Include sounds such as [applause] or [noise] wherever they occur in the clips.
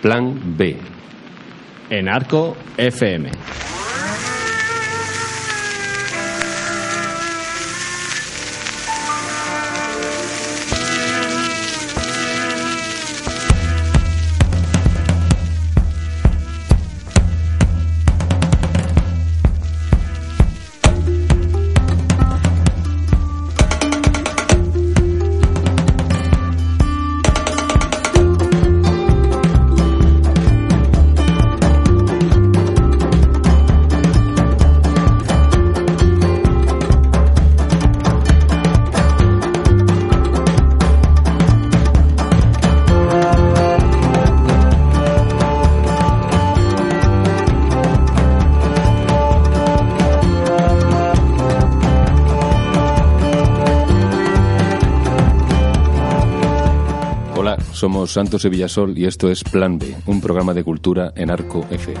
Plan B. En Arco FM. Somos Santos y Villasol y esto es Plan B, un programa de cultura en Arco FM.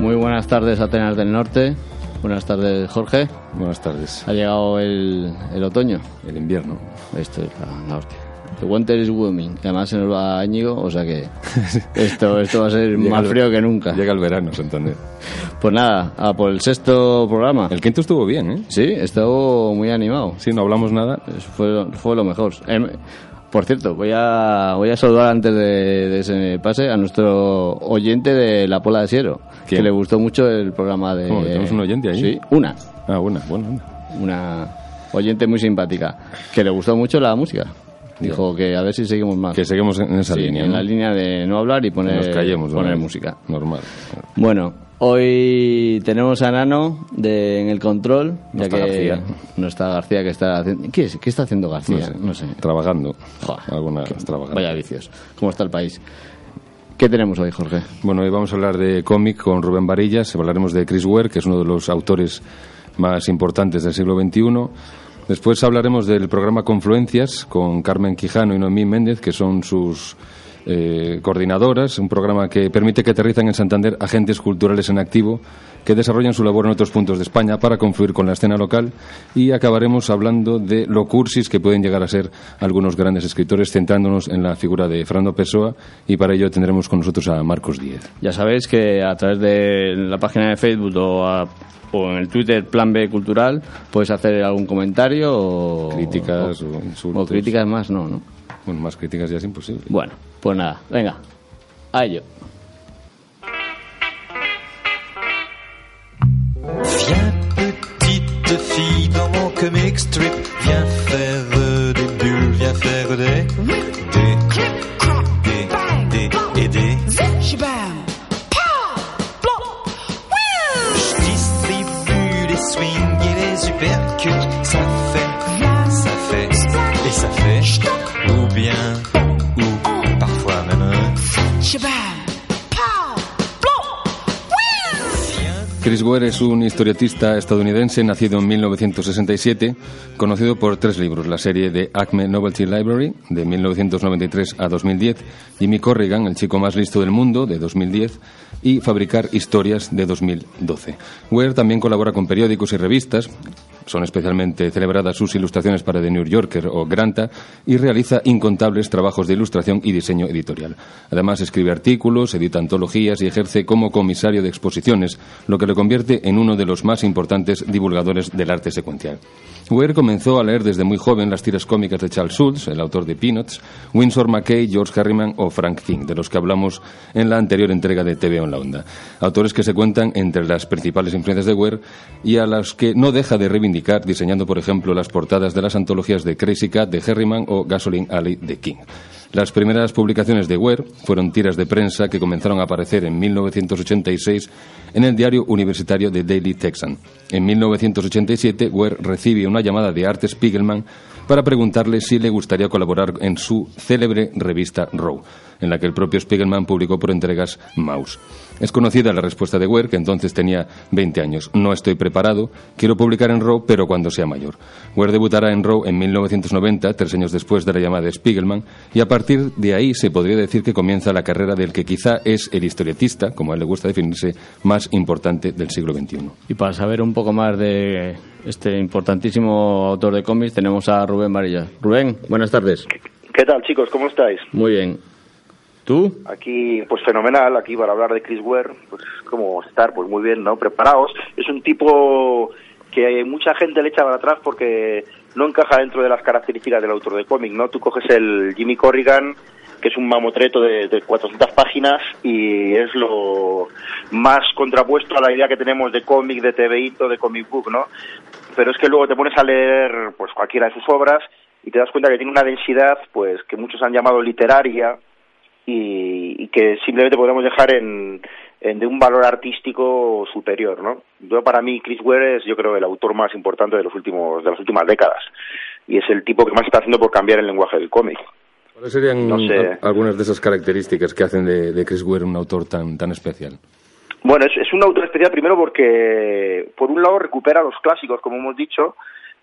Muy buenas tardes, Atenas del Norte. Buenas tardes, Jorge. Buenas tardes. Ha llegado el, el otoño. El invierno. Esto es la, la hostia. The winter is booming. Que además se nos va Íñigo, o sea que [laughs] esto, esto va a ser más frío que nunca. Llega el verano, Santander. Pues nada, a por el sexto programa. El quinto estuvo bien, ¿eh? Sí, estuvo muy animado. Sí, no hablamos nada. Eso fue, fue lo mejor. Em, por cierto, voy a, voy a saludar antes de, de ese pase a nuestro oyente de La Pola de Siero, ¿Quién? que le gustó mucho el programa de... ¿Cómo, tenemos un oyente ahí? Sí, una. Ah, buena, buena. buena. Una oyente muy simpática, que le gustó mucho la música. Dijo que a ver si seguimos más. Que seguimos en esa Sí, línea. en ¿no? la línea de no hablar y Que poner, nos callemos. poner ¿no? música. Normal. Bueno, hoy tenemos a Nano de, en el control, No ya está que García. no está García, que está haciendo... ¿Qué, es- qué está haciendo García? No sé. Trabajando. Joder, Alguna qué- extravagante. Vaya vicios. ¿Cómo está el país? ¿Qué tenemos hoy, Jorge? Bueno, hoy vamos a hablar de cómic con Rubén Varillas, hablaremos de Chris Ware, que es uno de los autores más importantes del siglo XXI. Después hablaremos del programa Confluencias con Carmen Quijano y Noemí Méndez, que son sus eh, coordinadoras, un programa que permite que aterrizan en Santander agentes culturales en activo que desarrollan su labor en otros puntos de España para confluir con la escena local y acabaremos hablando de lo cursis que pueden llegar a ser algunos grandes escritores centrándonos en la figura de Fernando Pessoa y para ello tendremos con nosotros a Marcos Díez. Ya sabéis que a través de la página de Facebook o, a- o en el Twitter Plan B Cultural puedes hacer algún comentario o... Críticas o, o insultos. o críticas más, no, ¿no? Bueno, más críticas ya es imposible. Bueno, pues nada, venga, a ello. Viens petite fille dans mon comic strip Viens faire des bulles, viens faire des Des Chris Ware es un historietista estadounidense nacido en 1967, conocido por tres libros, la serie de Acme Novelty Library de 1993 a 2010, Jimmy Corrigan, el chico más listo del mundo de 2010 y Fabricar historias de 2012. Ware también colabora con periódicos y revistas, son especialmente celebradas sus ilustraciones para The New Yorker o Granta y realiza incontables trabajos de ilustración y diseño editorial. Además escribe artículos, edita antologías y ejerce como comisario de exposiciones, lo que le convierte en uno de los más importantes divulgadores del arte secuencial. Ware comenzó a leer desde muy joven las tiras cómicas de Charles Schulz, el autor de Peanuts, Winsor McKay, George Harriman o Frank King, de los que hablamos en la anterior entrega de TV en la Onda. Autores que se cuentan entre las principales influencias de Ware y a las que no deja de reivindicar diseñando, por ejemplo, las portadas de las antologías de Crazy Cat de Harriman o Gasoline Alley de King. Las primeras publicaciones de Ware fueron tiras de prensa que comenzaron a aparecer en 1986 en el diario universitario The Daily Texan. En 1987, Ware recibe una llamada de Art Spiegelman para preguntarle si le gustaría colaborar en su célebre revista Row, en la que el propio Spiegelman publicó por entregas Mouse. Es conocida la respuesta de Ware, que entonces tenía 20 años. No estoy preparado, quiero publicar en Row, pero cuando sea mayor. Ware debutará en Row en 1990, tres años después de la llamada de Spiegelman, y a partir de ahí se podría decir que comienza la carrera del que quizá es el historietista, como a él le gusta definirse, más importante del siglo XXI. Y para saber un poco más de este importantísimo autor de cómics, tenemos a Rubén Varilla. Rubén, buenas tardes. ¿Qué tal, chicos? ¿Cómo estáis? Muy bien. Aquí, pues fenomenal, aquí para hablar de Chris Ware, pues cómo estar, pues muy bien, ¿no? Preparados. Es un tipo que mucha gente le echa para atrás porque no encaja dentro de las características del autor de cómic, ¿no? Tú coges el Jimmy Corrigan, que es un mamotreto de, de 400 páginas y es lo más contrapuesto a la idea que tenemos de cómic, de TVito, de comic book, ¿no? Pero es que luego te pones a leer pues cualquiera de sus obras y te das cuenta que tiene una densidad pues que muchos han llamado literaria y, y que simplemente podemos dejar en, en de un valor artístico superior, ¿no? Yo para mí Chris Ware es yo creo el autor más importante de los últimos de las últimas décadas y es el tipo que más está haciendo por cambiar el lenguaje del cómic. ¿Cuáles serían No sé. algunas de esas características que hacen de, de Chris Ware un autor tan, tan especial? Bueno, es, es un autor especial primero porque, por un lado, recupera los clásicos, como hemos dicho,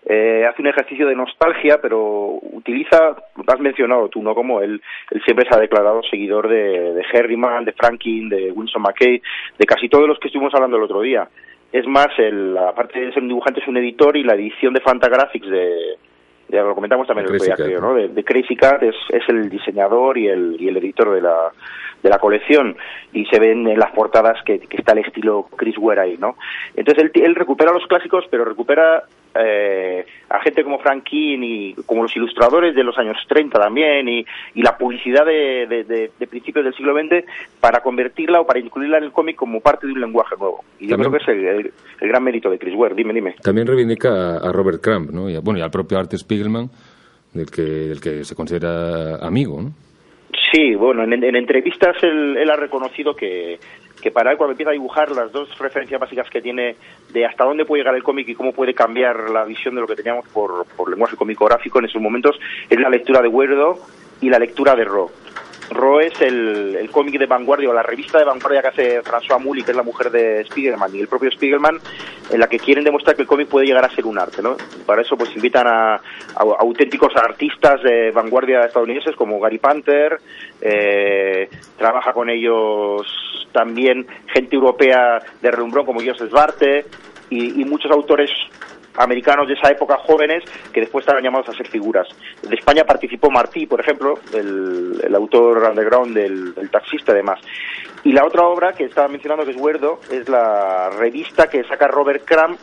eh, hace un ejercicio de nostalgia, pero utiliza, lo has mencionado tú, ¿no? Como él, él siempre se ha declarado seguidor de, de Herriman, de Franklin, de Winston McKay, de casi todos los que estuvimos hablando el otro día. Es más, el, aparte de ser un dibujante, es un editor y la edición de Fantagraphics de, ya lo comentamos también De el otro día, creo, ¿no? De, de Crazy Cat es, es el diseñador y el, y el editor de la, de la colección y se ven en las portadas que, que está el estilo Chris Ware ahí, ¿no? Entonces él, él recupera los clásicos, pero recupera eh, a gente como Frank King y como los ilustradores de los años 30 también y, y la publicidad de, de, de- de principios del siglo XX para convertirla o para incluirla en el cómic como parte de un lenguaje nuevo. Y yo creo que es el, el- el gran mérito de Chris Ware. Dime, dime. También reivindica a, a Robert Crumb, ¿no? Y a- bueno, y al propio Art Spiegelman, del que, del que se considera amigo, ¿no? Sí, bueno, en, en entrevistas él, él ha reconocido que, para él cuando empieza a dibujar las dos referencias básicas que tiene de hasta dónde puede llegar el cómic y cómo puede cambiar la visión de lo que teníamos por, por lenguaje cómico-gráfico en esos momentos es la lectura de Weirdo y la lectura de Ro. Ro es el, el cómic de vanguardia o la revista de vanguardia que hace François Mouly, que es la mujer de Spiegelman y el propio Spiegelman, en la que quieren demostrar que el cómic puede llegar a ser un arte, ¿no? Para eso pues invitan a, auténticos artistas de vanguardia estadounidenses como Gary Panther, eh, trabaja con ellos también gente europea de relumbrón como Joseph Barte y muchos autores americanos de esa época jóvenes que después estaban llamados a ser figuras. De España participó Martí, por ejemplo, el, autor underground del, taxista además. Y la otra obra que estaba mencionando que es Huerdo es la revista que saca Robert Crumb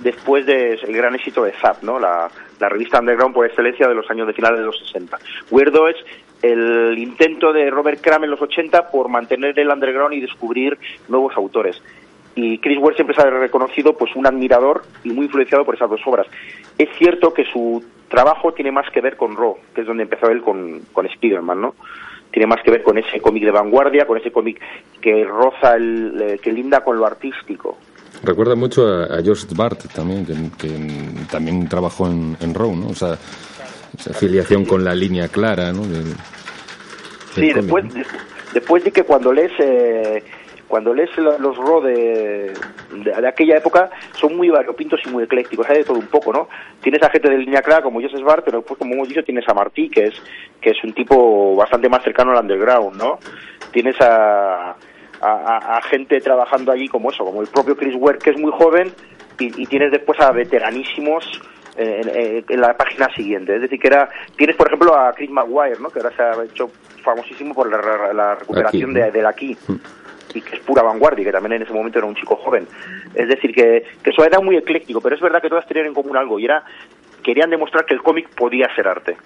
después del gran éxito de Zap, ¿no? La, revista underground por excelencia de los años de finales de los 60. Huerdo es el intento de Robert Crumb en los 80 por mantener el underground y descubrir nuevos autores y Chris Ware siempre se ha reconocido pues un admirador y muy influenciado por esas dos obras. Es cierto que su trabajo tiene más que ver con Raw, que es donde empezó él con, con Spider-Man, ¿no? Tiene más que ver con ese cómic de vanguardia, con ese cómic que roza, el, eh, que linda con lo artístico. Recuerda mucho a, a George Bart también, que, que también trabajó en, en Raw, ¿no? O sea, esa afiliación con la línea clara, ¿no? Del- del Sí, cómic, después, ¿no? de- después de que cuando lees eh, cuando lees lo- los Raw de, de, de aquella época son muy variopintos y muy eclécticos, hay de todo un poco, ¿no? Tienes a gente de línea clara como Joseph Bart, pero después, como hemos dicho, tienes a Martí, que es que es un tipo bastante más cercano al underground, ¿no? Tienes a, a, gente trabajando allí como eso, como el propio Chris Ware, que es muy joven, y, y tienes después a veteranísimos en, en- en la página siguiente. Es decir, que era tienes, por ejemplo, a Chris Maguire, ¿no? que ahora se ha hecho famosísimo por la, la recuperación Aquí, de, del aquí y que es pura vanguardia, que también en ese momento era un chico joven. Es decir, que, que eso era muy ecléctico, pero es verdad que todas tenían en común algo, y era querían demostrar que el cómic podía ser arte.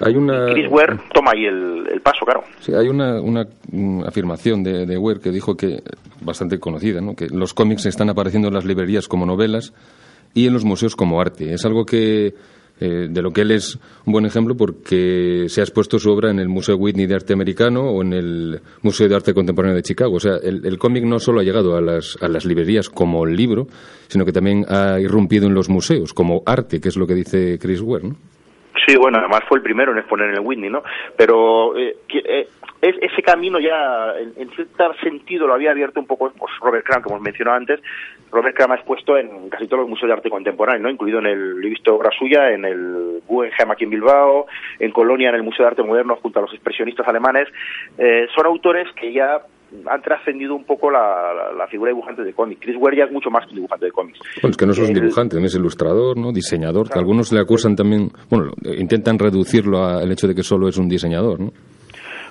Hay una, Chris Ware toma ahí el, el paso, claro. Sí, hay una, una, mm, afirmación de, de Ware que dijo que, bastante conocida, ¿no? que los cómics están apareciendo en las librerías como novelas y en los museos como arte. Es algo que eh, de lo que él es un buen ejemplo porque se ha expuesto su obra en el Museo Whitney de Arte Americano o en el Museo de Arte Contemporáneo de Chicago. O sea, el, el cómic no solo ha llegado a las, a las librerías como libro, sino que también ha irrumpido en los museos como arte, que es lo que dice Chris Ware, ¿no? Sí, bueno, además fue el primero en exponer en el Whitney, ¿no? Pero eh, que- eh, es- ese camino ya, en, en cierto sentido, lo había abierto un poco pues, Robert Crumb, como hemos mencionado antes. Robert Crumb ha expuesto en casi todos los museos de arte contemporáneo, ¿no? Incluido en el, he visto obra suya, en el Guggenheim aquí en Bilbao, en Colonia, en el Museo de Arte Moderno, junto a los expresionistas alemanes. Eh, son autores que ya han trascendido un poco la, la- la figura de dibujante de cómics. Chris Ware ya es mucho más que un dibujante de cómics. Bueno, es que no es El- dibujante, también es ilustrador, ¿no? Diseñador, que algunos le acusan también, bueno, intentan reducirlo al hecho de que solo es un diseñador, ¿no?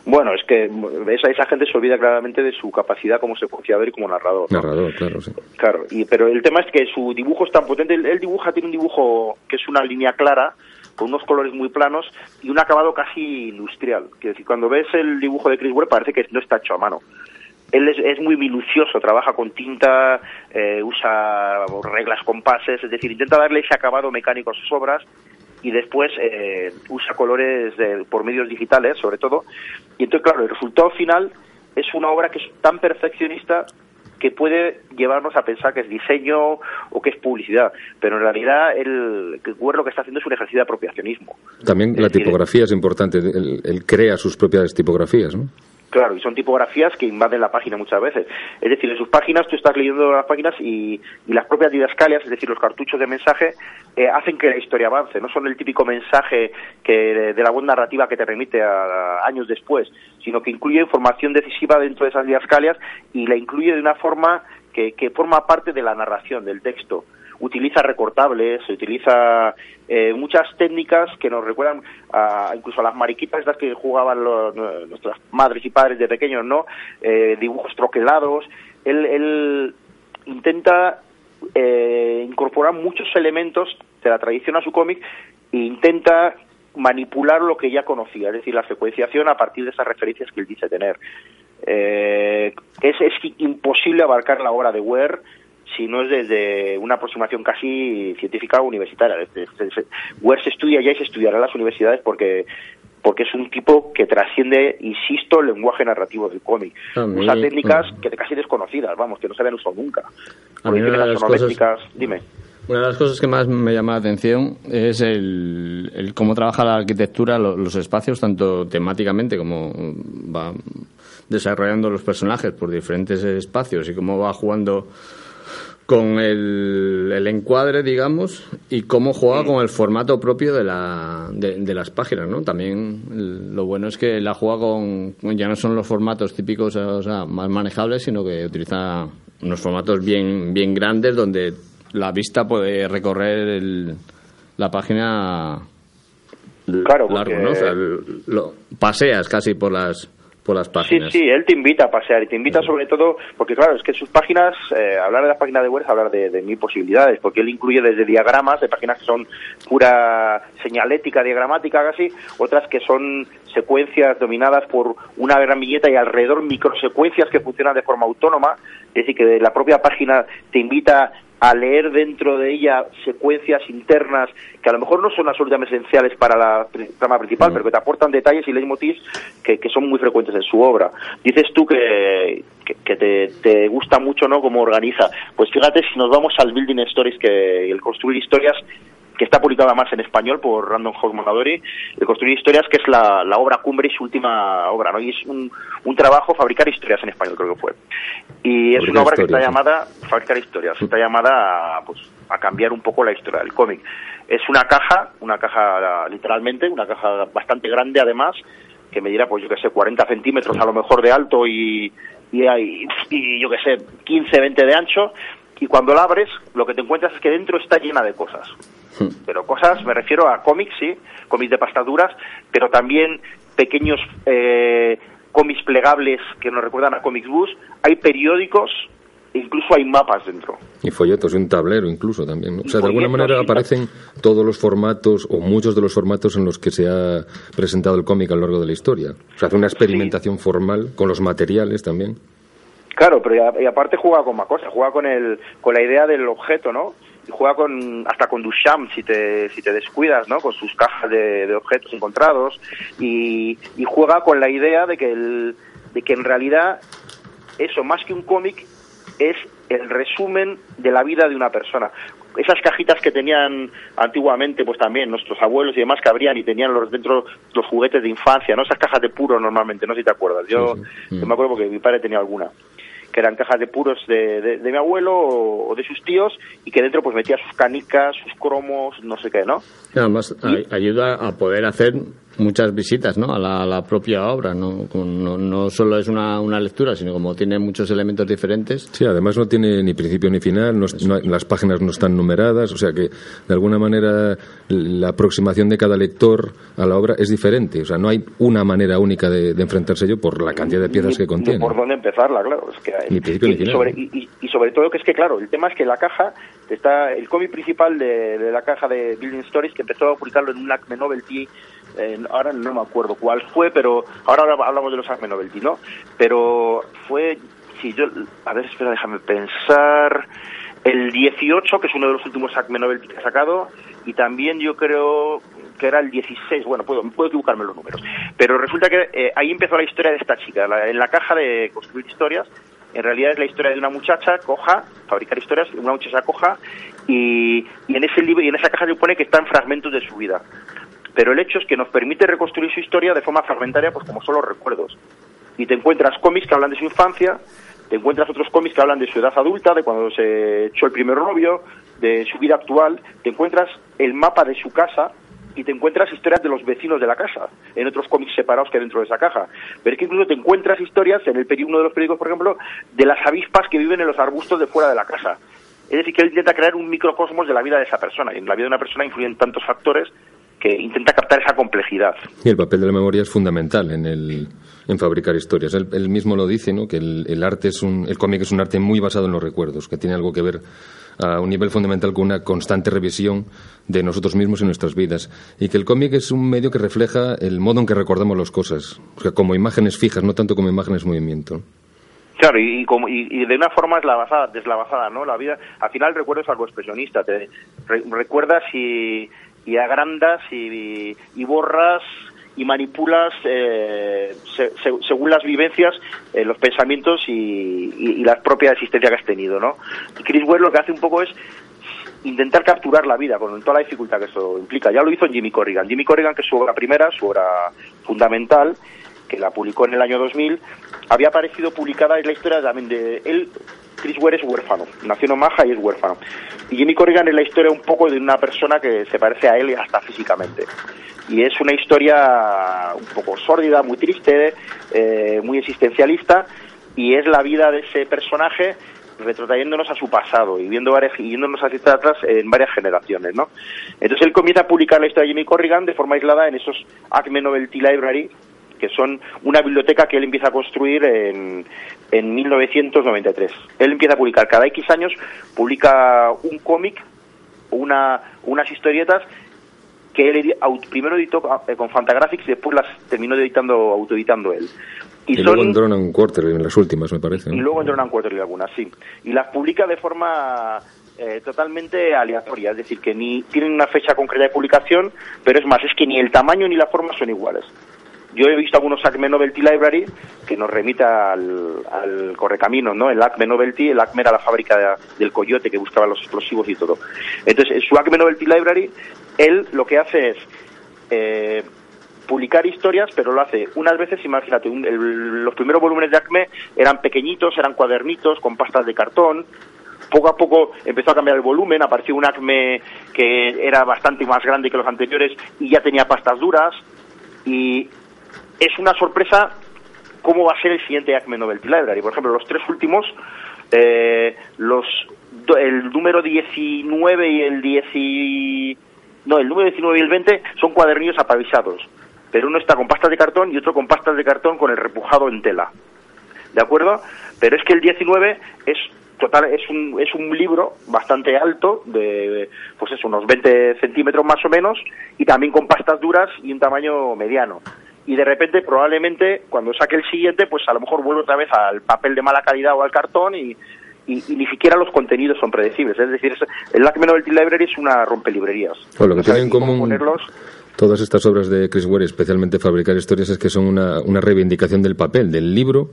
Bueno, es que esa, esa gente se olvida claramente de su capacidad como secuenciador y como narrador. ¿no? Narrador, claro, sí. Claro, y, pero el tema es que su dibujo es tan potente. Él, él dibuja, tiene un dibujo que es una línea clara, con unos colores muy planos y un acabado casi industrial. Quiero decir, cuando ves el dibujo de Chris Ware parece que no está hecho a mano. Él es, es muy minucioso, trabaja con tinta, eh, usa reglas, compases, es decir, intenta darle ese acabado mecánico a sus obras y después eh, usa colores de- por medios digitales, sobre todo. Y entonces, claro, el resultado final es una obra que es tan perfeccionista que puede llevarnos a pensar que es diseño o que es publicidad, pero en realidad el, Ware lo que está haciendo es un ejercicio de apropiacionismo. También Es la decir, tipografía es importante, él, él crea sus propias tipografías, ¿no? Claro, y son tipografías que invaden la página muchas veces. Es decir, en sus páginas tú estás leyendo las páginas y, las propias didascalias, es decir, los cartuchos de mensaje, eh, hacen que la historia avance. No son el típico mensaje que de la buena narrativa que te remite a años después, sino que incluye información decisiva dentro de esas didascalias y la incluye de una forma que, que forma parte de la narración, del texto utiliza recortables, utiliza eh, muchas técnicas que nos recuerdan a, incluso a las mariquitas estas que jugaban los- nuestras madres y padres de pequeños, ¿no? Eh, dibujos troquelados. Él, él intenta eh, incorporar muchos elementos de la tradición a su cómic e intenta manipular lo que ya conocía, es decir, la secuenciación a partir de esas referencias que él dice tener. Eh, es, es imposible abarcar la obra de Ware si no es desde una aproximación casi científica o universitaria. Ware se estudia ya y se estudiará en las universidades porque porque es un tipo que trasciende, insisto, el lenguaje narrativo del cómic. Mí- Usa técnicas que casi desconocidas, vamos, que no se habían usado nunca. A mí una de las sonométricas, dime. Una de las cosas que más me llama la atención es el, el cómo trabaja la arquitectura, lo- los espacios, tanto temáticamente como va desarrollando los personajes por diferentes espacios y cómo va jugando con el, el encuadre, digamos, y cómo juega con el formato propio de, la, de, de las páginas, ¿no? También el- lo bueno es que la juega con, ya no son los formatos típicos, o sea, más manejables, sino que utiliza unos formatos bien, bien grandes donde la vista puede recorrer el- la página Claro, porque- largo, ¿no? O sea, lo- paseas casi por las por las Sí, páginas. sí, él te invita a pasear y te invita sobre todo, porque claro, es que sus páginas, eh, hablar de las páginas de Word es hablar de, de mil posibilidades, porque él incluye desde diagramas, de páginas que son pura señalética, diagramática casi, otras que son secuencias dominadas por una gran viñeta y alrededor microsecuencias que funcionan de forma autónoma, es decir, que la propia página te invita a leer dentro de ella secuencias internas que a lo mejor no son absolutamente esenciales para la trama principal, pero que te aportan detalles y leitmotivs que, que son muy frecuentes en su obra. Dices tú que, que, que te, te gusta mucho no cómo organiza. Pues fíjate si nos vamos al Building Stories, que el construir historias que está publicada más en español por Random House Mondadori, el construir historias, que es la, la obra cumbre y su última obra, ¿no? Y es un, un trabajo, fabricar historias en español, creo que fue. Y es una obra que está sí. llamada, fabricar historias, está llamada a, pues, a cambiar un poco la historia del cómic. Es una caja, una caja literalmente, una caja bastante grande además, que me dirá, pues yo que sé, 40 centímetros a lo mejor de alto y, y, hay- y yo que sé, 15, 20 de ancho. Y cuando la abres, lo que te encuentras es que dentro está llena de cosas. Pero cosas, me refiero a cómics, sí, cómics de pastaduras, pero también pequeños eh, cómics plegables que nos recuerdan a Comics Bus. Hay periódicos, e incluso hay mapas dentro. Y folletos y un tablero incluso también. ¿no? O sea, de alguna manera aparecen todos los formatos o muchos de los formatos en los que se ha presentado el cómic a lo largo de la historia. O sea, hace una experimentación formal con los materiales también. Claro, pero y aparte juega con más cosas, juega con el con la idea del objeto, ¿no? Y juega con hasta con Duchamp si te, si te descuidas, ¿no? Con sus cajas de, de objetos encontrados y, y juega con la idea de que, el, de que en realidad eso, más que un cómic, es el resumen de la vida de una persona. Esas cajitas que tenían antiguamente, pues también nuestros abuelos y demás que abrían y tenían los dentro los juguetes de infancia, ¿no? Esas cajas de puro normalmente, no sé si te acuerdas. Yo, Sí, sí. yo me acuerdo porque mi padre tenía alguna que eran cajas de puros de, de- de mi abuelo o, o de sus tíos y que dentro pues metía sus canicas, sus cromos, no sé qué, ¿no? Además, ay- ayuda a poder hacer muchas visitas ¿no? a, la, a la propia obra. ¿no? No, no solo es una, una lectura, sino como tiene muchos elementos diferentes. Sí, además no tiene ni principio ni final, no no hay- las páginas no están numeradas, o sea que de alguna manera la aproximación de cada lector a la obra es diferente, o sea, no hay una manera única de, de enfrentarse yo por la cantidad de piezas Ni- que ni contiene. por dónde empezarla, claro. Es que, Ni principio y, ni final, sobre, y, y- y sobre todo que es que, claro, el tema es que la caja está el cómic principal de, de la caja de Building Stories que empezó a publicarlo en un Acme Novelty eh, ahora no me acuerdo cuál fue, pero ahora habla- hablamos de los Acme Novelty, ¿no? Pero fue, si yo, a ver, espera, déjame pensar, el 18, que es uno de los últimos Acme Novelty que ha sacado, y también yo creo que era el 16, bueno, puedo, puedo equivocarme los números, pero resulta que eh, ahí empezó la historia de esta chica, en la caja de construir historias, en realidad es la historia de una muchacha coja, fabricar historias, una muchacha coja, y, y en ese libro y en esa caja se pone que están fragmentos de su vida. Pero el hecho es que nos permite reconstruir su historia de forma fragmentaria, pues como son los recuerdos. Y te encuentras cómics que hablan de su infancia, te encuentras otros cómics que hablan de su edad adulta, de cuando se echó el primer novio, de su vida actual, te encuentras el mapa de su casa y te encuentras historias de los vecinos de la casa, en otros cómics separados que dentro de esa caja. Pero es que incluso te encuentras historias en el uno de los periódicos, por ejemplo, de las avispas que viven en los arbustos de fuera de la casa. Es decir, que él intenta crear un microcosmos de la vida de esa persona. Y en la vida de una persona influyen tantos factores que intenta captar esa complejidad. Y el papel de la memoria es fundamental en, el, en fabricar historias. Él, él mismo lo dice, ¿no? que el, el arte es un, el cómic es un arte muy basado en los recuerdos, que tiene algo que ver a un nivel fundamental con una constante revisión de nosotros mismos y nuestras vidas. Y que el cómic es un medio que refleja el modo en que recordamos las cosas, o sea, como imágenes fijas, no tanto como imágenes en movimiento. Claro, y, como, y, y de una forma eslavazada, deslavazada, ¿no? La vida, al final el recuerdo es algo expresionista, te re- recuerdas y, y agrandas y, y borras y manipulas eh, se- se- según las vivencias, eh, los pensamientos y, y- y la propia existencia que has tenido, ¿no? Y Chris Ware lo que hace un poco es intentar capturar la vida con toda la dificultad que eso implica. Ya lo hizo Jimmy Corrigan. Jimmy Corrigan, que es su obra primera, su obra fundamental, que la publicó en el año 2000, había aparecido publicada en la historia también de él. Chris Ware es huérfano, nació en Omaha y es huérfano. Y Jimmy Corrigan es la historia un poco de una persona que se parece a él hasta físicamente. Y es una historia un poco sórdida, muy triste, eh, muy existencialista, y es la vida de ese personaje retrotrayéndonos a su pasado y viendo varias, yéndonos hacia atrás en varias generaciones, ¿no? Entonces él comienza a publicar la historia de Jimmy Corrigan de forma aislada en esos Acme Novelty Library, que son una biblioteca que él empieza a construir en, en 1993. Él empieza a publicar cada X años, publica un cómic, una, unas historietas que él primero editó eh, con Fantagraphics y después las terminó editando, autoeditando él. Y, luego en Drone Quarter, en las últimas, me parece. ¿no? Y luego entró en Quarterly algunas, sí. Y las publica de forma eh, totalmente aleatoria, es decir, que ni tienen una fecha concreta de publicación, pero es más, es que ni el tamaño ni la forma son iguales. Yo he visto algunos Acme Novelty Library que nos remita al, al correcamino, ¿no? El Acme Novelty, el Acme era la fábrica de- del coyote que buscaba los explosivos y todo. Entonces, en su Acme Novelty Library, él lo que hace es eh, publicar historias, pero lo hace unas veces, imagínate, un- el- los primeros volúmenes de Acme eran pequeñitos, eran cuadernitos con pastas de cartón. Poco a poco empezó a cambiar el volumen, apareció un Acme que era bastante más grande que los anteriores y ya tenía pastas duras. Y es una sorpresa cómo va a ser el siguiente Acme Novelty Library. Por ejemplo, los tres últimos, eh, los el número 19 y el 10 no, el número 19 y el 20 son cuadernillos apavisados, pero uno está con pastas de cartón y otro con pastas de cartón con el repujado en tela. ¿De acuerdo? Pero es que el 19 es total es un es un libro bastante alto de pues es unos 20 centímetros más o menos y también con pastas duras y un tamaño mediano y de repente probablemente cuando saque el siguiente pues a lo mejor vuelve otra vez al papel de mala calidad o al cartón y, y, y ni siquiera los contenidos son predecibles. Es decir, es- el Acme Novelty Library es una rompelibrerías. Bueno, lo que tienen en común ponerlos. todas estas obras de Chris Ware, especialmente Fabricar Historias, es que son una, una reivindicación del papel, del libro,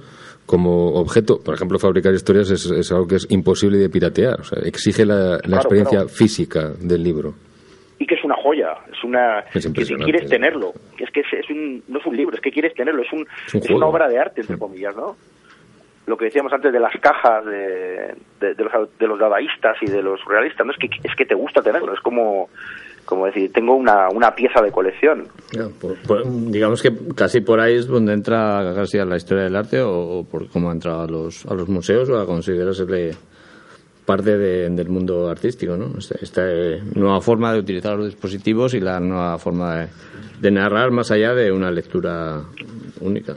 como objeto. Por ejemplo, Fabricar Historias es, es algo que es imposible de piratear. O sea, exige la, la Claro, experiencia claro. física del libro. y que es una joya, es una Es que si quieres tenerlo, es que es, es un, no es un libro, es que quieres tenerlo, es, un, Es un es juego. una obra de arte entre comillas, ¿no? Lo que decíamos antes de las cajas de, de, de los, de los dadaístas y de los realistas, no es que es que te gusta tenerlo, es como como decir, tengo una, una pieza de colección. Ya, por- por- digamos que casi por ahí es donde entra casi a la historia del arte o, o por cómo ha entrado a los, a los museos o a considerarse parte de- del mundo artístico, ¿no? Esta, eh, nueva forma de utilizar los dispositivos y la nueva forma de, narrar más allá de una lectura única.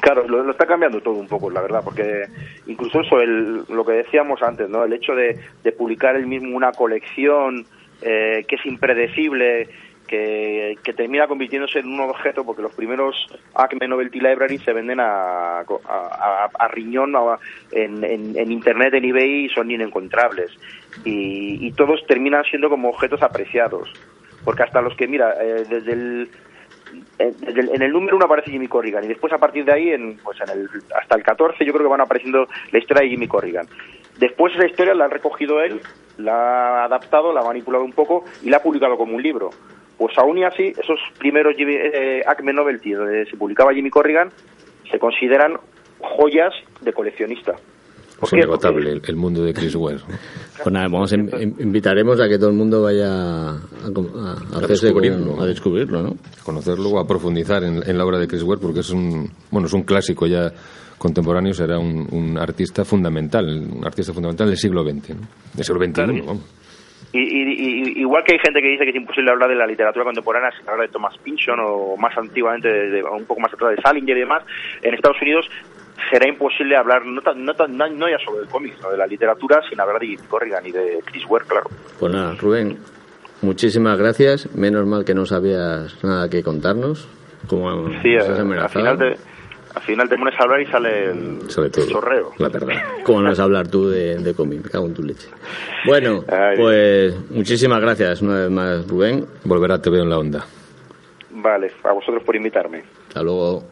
Claro, lo, lo está cambiando todo un poco, la verdad, porque incluso eso, el, lo que decíamos antes, ¿no? El hecho de, de publicar el mismo una colección eh, que es impredecible, que, termina convirtiéndose en un objeto, porque los primeros Acme Novelty Library se venden a, a, a- a riñón en, Internet, en eBay, y son inencontrables. Y, y todos terminan siendo como objetos apreciados. Porque hasta los que, mira, eh, desde el el- en el número uno aparece Jimmy Corrigan y después a partir de ahí en, pues en el, hasta el 14 yo creo que van apareciendo la historia de Jimmy Corrigan después esa historia la ha recogido él la ha adaptado la ha manipulado un poco y la ha publicado como un libro pues aún y así esos primeros Jimmy- eh, Acme Novelty donde se publicaba Jimmy Corrigan se consideran joyas de coleccionista ¿Por Es inagotable el, el mundo de Chris Ware. [laughs] Pues nada, vamos, in- in- invitaremos a que todo el mundo vaya a, a, a hacerse con- descubrirlo. a descubrirlo, ¿no? A conocerlo o a profundizar en, en la obra de Chris Ware, porque es un, bueno, es un clásico ya contemporáneo, será un, un artista fundamental, un artista fundamental del siglo XX, ¿no? del siglo XXI, Claro. vamos. Y, y- y- igual que hay gente que dice que es imposible hablar de la literatura contemporánea sin hablar de Thomas Pynchon o más antiguamente, de, de- un poco más atrás de Salinger y demás, en Estados Unidos será imposible hablar no, tan- no, tan- no, ya solo del cómic, sino de la literatura sin hablar de Jim Corrigan y de Chris Ware, claro. Pues nada, Rubén, muchísimas gracias. Menos mal que no sabías nada que contarnos. Como Sí, al final te, al final te pones a hablar y sale el, Sobre todo. el chorreo. La verdad. ¿Cómo no vas a hablar tú de, de cómic? Me cago en tu leche. Bueno, [laughs] Ay. pues muchísimas gracias una vez más, Rubén. Volverá Te veo en la onda. Vale, a vosotros por invitarme. Hasta luego.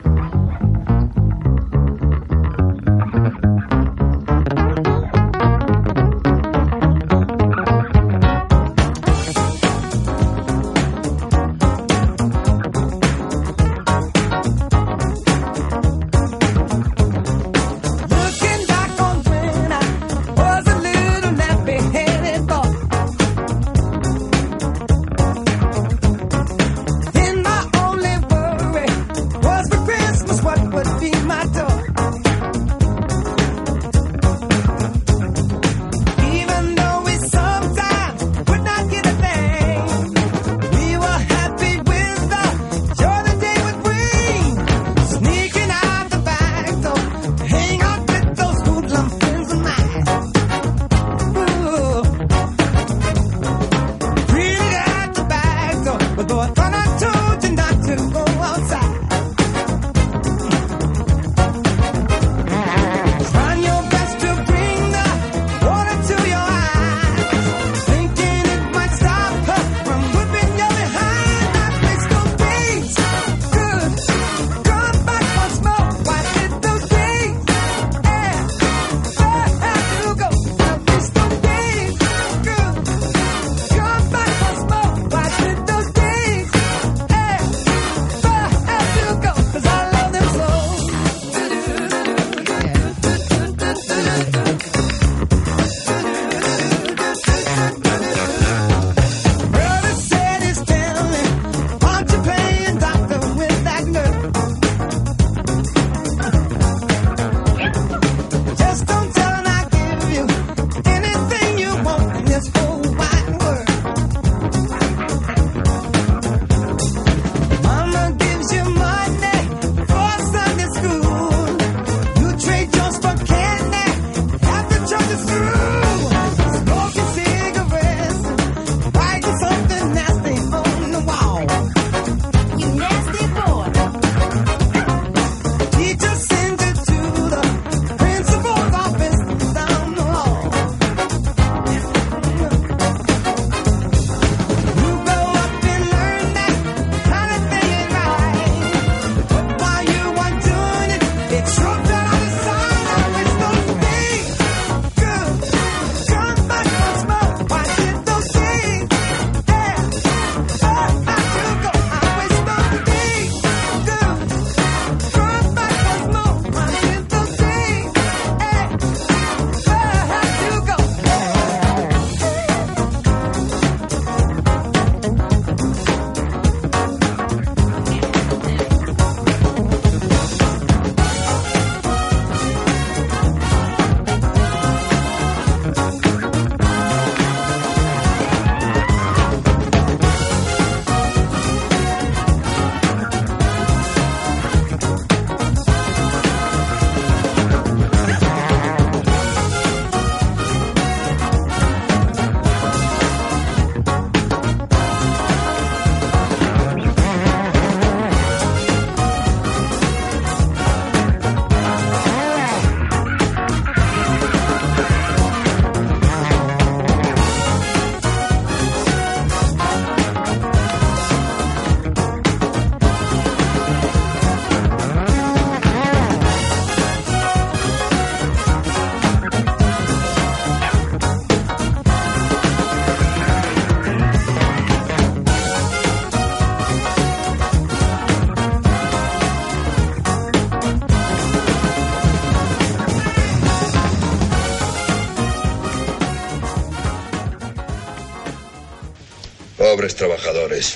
Pobres trabajadores.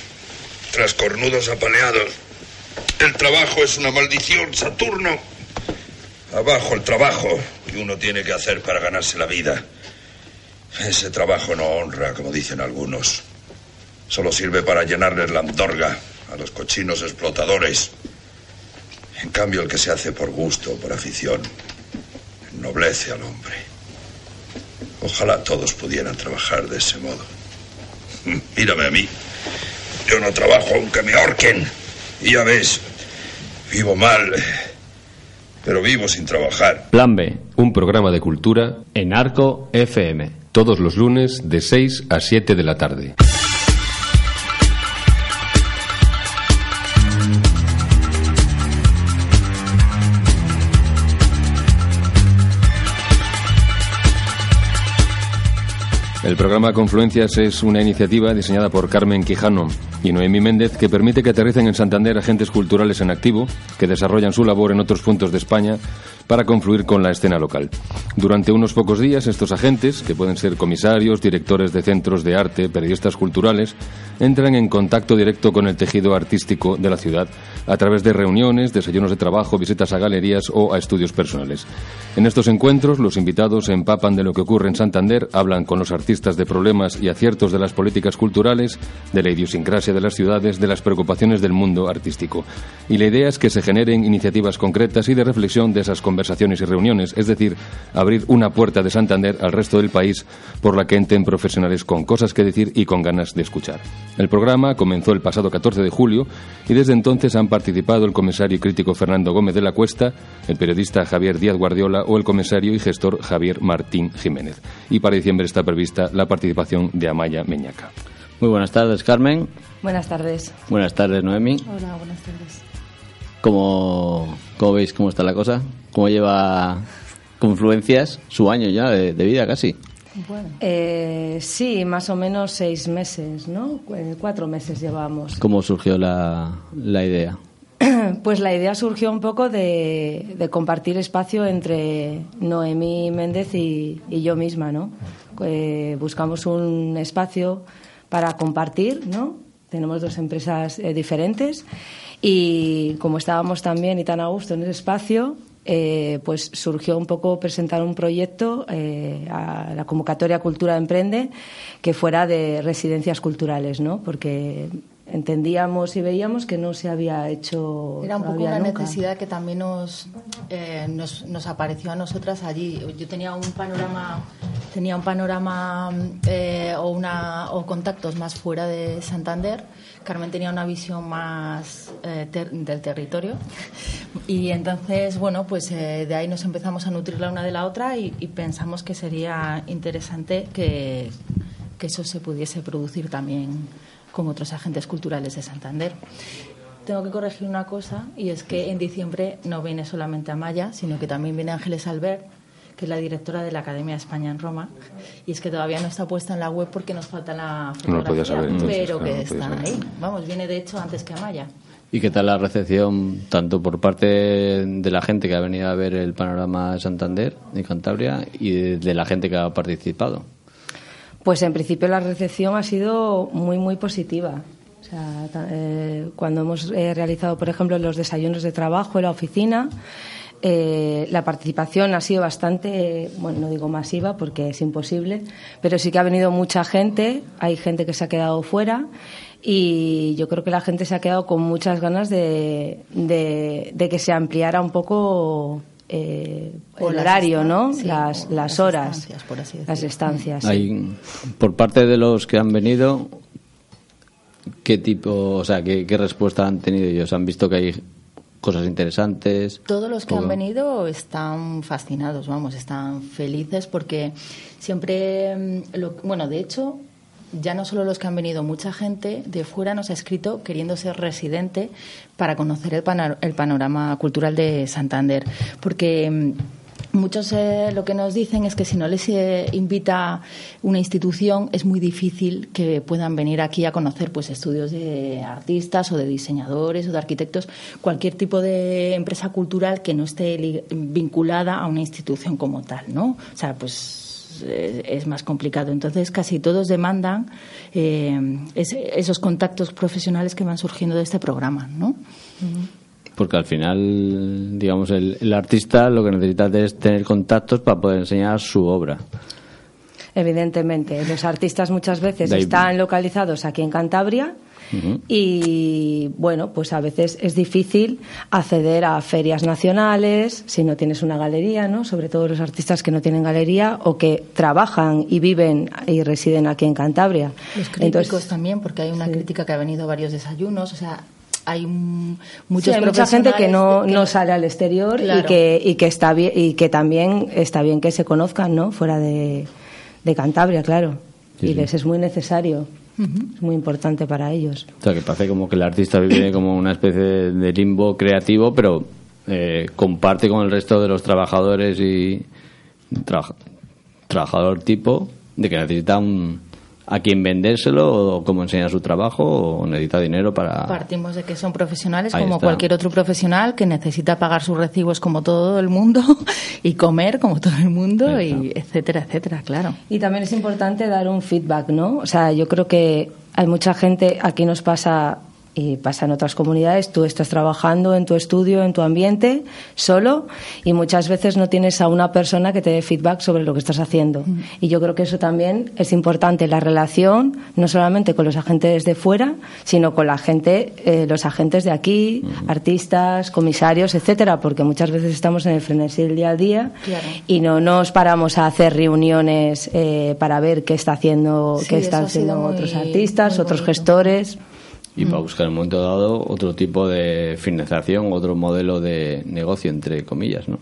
Trascornudos apaleados. El trabajo es una maldición, Saturno. Abajo el trabajo que uno tiene que hacer para ganarse la vida. Ese trabajo no honra, como dicen algunos. Solo sirve para llenarles la andorga a los cochinos explotadores. En cambio, el que se hace por gusto, por afición, ennoblece al hombre. Ojalá todos pudieran trabajar de ese modo. [laughs] Mírame a mí. Yo no trabajo aunque me ahorquen. Y ya ves, vivo mal, pero vivo sin trabajar. Plan B, Un programa de cultura en Arco FM. todos los lunes de 6 a 7 de la tarde. El programa Confluencias es una iniciativa diseñada por Carmen Quijano y Noemí Méndez que permite que aterricen en Santander agentes culturales en activo que desarrollan su labor en otros puntos de España para confluir con la escena local. Durante unos pocos días, estos agentes, que pueden ser comisarios, directores de centros de arte, periodistas culturales, entran en contacto directo con el tejido artístico de la ciudad a través de reuniones, desayunos de trabajo, visitas a galerías o a estudios personales. En estos encuentros, los invitados se empapan de lo que ocurre en Santander, hablan con los artistas de problemas y aciertos de las políticas culturales, de la idiosincrasia de las ciudades, de las preocupaciones del mundo artístico. Y la idea es que se generen iniciativas concretas y de reflexión de esas conversaciones y reuniones, es decir, abrir una puerta de Santander al resto del país por la que entren profesionales con cosas que decir y con ganas de escuchar. El programa comenzó el pasado 14 de julio y desde entonces han participado el comisario y crítico Fernando Gómez de la Cuesta, el periodista Javier Díaz Guardiola o el comisario y gestor Javier Martín Jiménez. Y para diciembre está prevista la participación de Amaya Meñaca. Muy buenas tardes, Carmen. Buenas tardes. Buenas tardes, Noemi. Hola, buenas tardes. ¿Cómo, cómo veis cómo está la cosa? ¿Cómo lleva Confluencias su año ya de, de vida casi? Eh, sí, más o menos seis meses, ¿no? Eh, Cuatro meses llevamos. ¿Cómo surgió la, la idea? [clears throat] Pues la idea surgió un poco de, compartir espacio entre Noemí Méndez y, yo misma, ¿no? Eh, buscamos un espacio para compartir, ¿no? Tenemos dos empresas eh, diferentes y como estábamos también y tan a gusto en ese espacio, eh, pues surgió un poco presentar un proyecto a la convocatoria Cultura Emprende que fuera de residencias culturales, ¿no? Porque entendíamos y veíamos que no se había hecho Era un poco una nunca. necesidad que también nos, eh, nos, nos apareció a nosotras allí. Yo tenía un panorama, tenía un panorama eh, o, una, o contactos más fuera de Santander. Carmen tenía una visión más eh, ter- del territorio. Y entonces, bueno, pues eh, de ahí nos empezamos a nutrir la una de la otra y, y pensamos que sería interesante que, que eso se pudiese producir también con otros agentes culturales de Santander. Tengo que corregir una cosa y es que en diciembre no viene solamente Amaya, sino que también viene Ángeles Albert, que es la directora de la Academia de España en Roma. Y es que todavía no está puesta en la web porque nos falta la No lo podía fotografía, saber, entonces, pero claro, que no lo podía está ahí. Vamos, viene de hecho antes que Amaya. ¿Y qué tal la recepción tanto por parte de la gente que ha venido a ver el panorama de Santander y Cantabria y de la gente que ha participado? Pues en principio la recepción ha sido muy, muy positiva. O sea, eh, cuando hemos eh, realizado, por ejemplo, los desayunos de trabajo en la oficina, eh, la participación ha sido bastante, bueno, no digo masiva porque es imposible, pero sí que ha venido mucha gente, hay gente que se ha quedado fuera y yo creo que la gente se ha quedado con muchas ganas de que se ampliara un poco eh, el horario, ¿no? sí, las, las las horas, estancias, por así las estancias. Hay, por parte de los que han venido, ¿qué tipo, o sea, qué, qué respuesta han tenido ellos? ¿Han visto que hay cosas interesantes? Todos los que ¿O- han venido están fascinados, vamos, están felices porque siempre, mm, lo- bueno, de hecho, ya no solo los que han venido, mucha gente de fuera nos ha escrito queriendo ser residente para conocer el, panorama cultural de Santander, porque mm, Muchos eh, lo que nos dicen es que si no les eh, invita una institución es muy difícil que puedan venir aquí a conocer pues estudios de artistas o de diseñadores o de arquitectos, cualquier tipo de empresa cultural que no esté vinculada a una institución como tal, ¿no? O sea, pues pues es más complicado. Entonces casi todos demandan eh, esos contactos profesionales que van surgiendo de este programa, ¿no? Porque al final, digamos, el, el artista lo que necesita es tener contactos para poder enseñar su obra. Evidentemente, los artistas muchas veces están localizados aquí en Cantabria y bueno, pues a veces es difícil acceder a ferias nacionales si no tienes una galería, ¿no? Sobre todo los artistas que no tienen galería o que trabajan y viven y residen aquí en Cantabria. Los críticos también, porque hay una crítica que ha venido a varios desayunos, o sea, hay muchos Sí, hay mucha gente que no, no sale al exterior y que y que está bien y que también está bien que se conozcan, ¿no? Fuera de, de Cantabria, claro. Sí, y sí. les es muy necesario. Es muy importante para ellos. O sea, que parece como que el artista vive [coughs] como una especie de limbo creativo, pero eh, comparte con el resto de los trabajadores y trabaja- trabajador tipo de que necesita un, a quien vendérselo o cómo enseñar su trabajo o necesita dinero para... Partimos de que son profesionales Ahí como está. cualquier otro profesional que necesita pagar sus recibos como todo el mundo [laughs] y comer como todo el mundo y etcétera, etcétera, claro. Y también es importante dar un feedback, ¿no? O sea, yo creo que hay mucha gente, aquí nos pasa y pasa en otras comunidades, tú estás trabajando en tu estudio, en tu ambiente, solo, y muchas veces no tienes a una persona que te dé feedback sobre lo que estás haciendo. Y yo creo que eso también es importante, la relación, no solamente con los agentes de fuera, sino con la gente, eh, los agentes de aquí, artistas, comisarios, etcétera, porque muchas veces estamos en el frenesí del día a día Claro. y no nos paramos a hacer reuniones eh, para ver qué está haciendo, Sí, qué están haciendo muy- otros artistas, muy otros gestores. Y para buscar en un momento dado otro tipo de financiación, otro modelo de negocio, entre comillas, ¿no?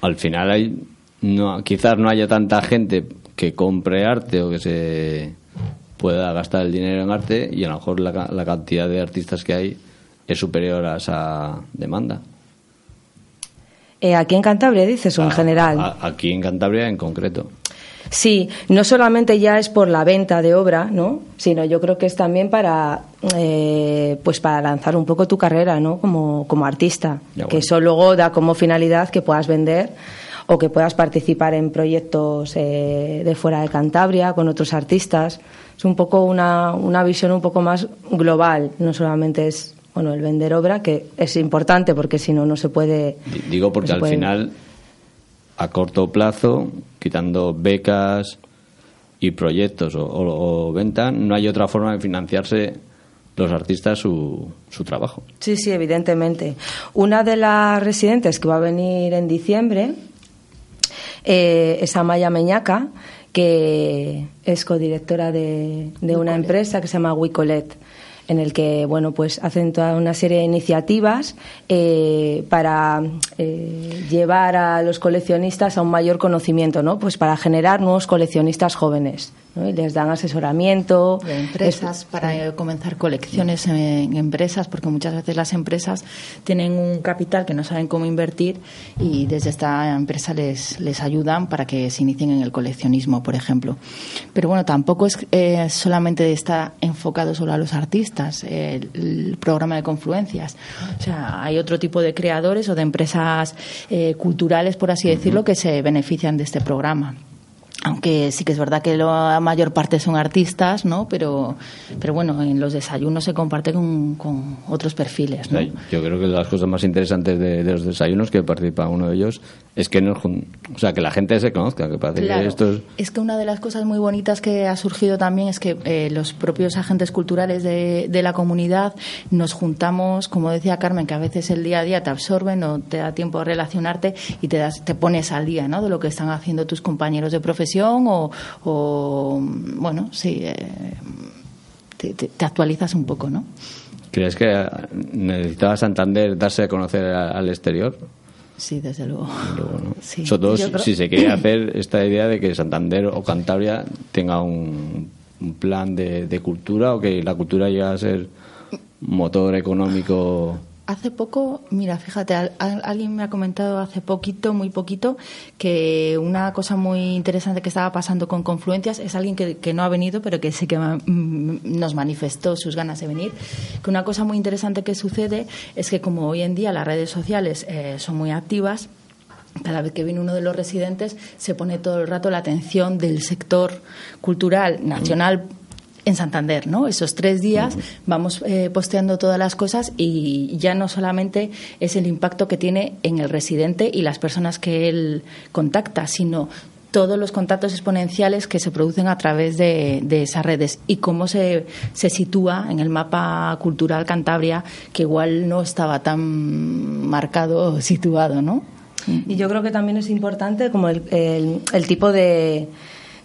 Al final hay, no, quizás no haya tanta gente que compre arte o que se pueda gastar el dinero en arte y a lo mejor la, la cantidad de artistas que hay es superior a esa demanda. Eh, aquí en Cantabria dices o en A- general. a- aquí en Cantabria en concreto. Sí, no solamente ya es por la venta de obra, ¿no? Sino yo creo que es también para, eh, pues para lanzar un poco tu carrera, ¿no? Como, como artista. Que eso luego da como finalidad que puedas vender o que puedas participar en proyectos eh, de fuera de Cantabria con otros artistas. Es un poco una, una visión un poco más global. No solamente es bueno el vender obra, que es importante porque si no no se puede. Di- Digo porque no al puede- final, a corto plazo, quitando becas y proyectos o, o- o venta, no hay otra forma de financiarse los artistas su, su trabajo. Sí, sí, evidentemente. Una de las residentes que va a venir en diciembre eh, es Amaya Meñaca, que es codirectora de, de una empresa que se llama Wicolet en el que bueno pues hacen toda una serie de iniciativas eh, para eh, llevar a los coleccionistas a un mayor conocimiento no pues para generar nuevos coleccionistas jóvenes ¿no? y les dan asesoramiento. De empresas para eh, comenzar colecciones en, en empresas porque muchas veces las empresas tienen un capital que no saben cómo invertir y desde esta empresa les, les ayudan para que se inicien en el coleccionismo por ejemplo. Pero bueno tampoco es solamente está enfocado solo a los artistas el, el programa de confluencias. O sea hay otro tipo de creadores o de empresas eh, culturales por así decirlo que se benefician de este programa. Aunque sí que es verdad que la mayor parte son artistas, ¿no? Pero, pero bueno, en los desayunos se comparte con, con otros perfiles, yo creo que las cosas más interesantes de, de los desayunos que participa uno de ellos es que jun- o sea que la gente se conozca, que parece Claro. que esto es Es que una de las cosas muy bonitas que ha surgido también es que eh, los propios agentes culturales de, de la comunidad nos juntamos, como decía Carmen, que a veces el día a día te absorbe, no te da tiempo de relacionarte y te, das, te pones al día ¿no? de lo que están haciendo tus compañeros de profesión o, o, bueno, sí, eh, te, te- te actualizas un poco, ¿no? ¿Crees que eh, necesitaba Santander darse a conocer a- al exterior? Sí, desde luego. Luego, ¿no? Sí. Sobre todo si, creo- si se quiere [coughs] hacer esta idea de que Santander o Cantabria tenga un, un plan de, de cultura o que la cultura llegue a ser motor económico. Hace poco, mira, fíjate, al- al- alguien me ha comentado hace poquito, muy poquito, que una cosa muy interesante que estaba pasando con Confluencias es alguien que, que no ha venido, pero que sí que ma- mm, nos manifestó sus ganas de venir. Que una cosa muy interesante que sucede es que como hoy en día las redes sociales eh, son muy activas, cada vez que viene uno de los residentes se pone todo el rato la atención del sector cultural nacional en Santander, ¿no? Esos tres días vamos eh, posteando todas las cosas y ya no solamente es el impacto que tiene en el residente y las personas que él contacta, sino todos los contactos exponenciales que se producen a través de, de esas redes y cómo se, se sitúa en el mapa cultural Cantabria, que igual no estaba tan marcado o situado, ¿no? Y yo creo que también es importante como el, el- el tipo de,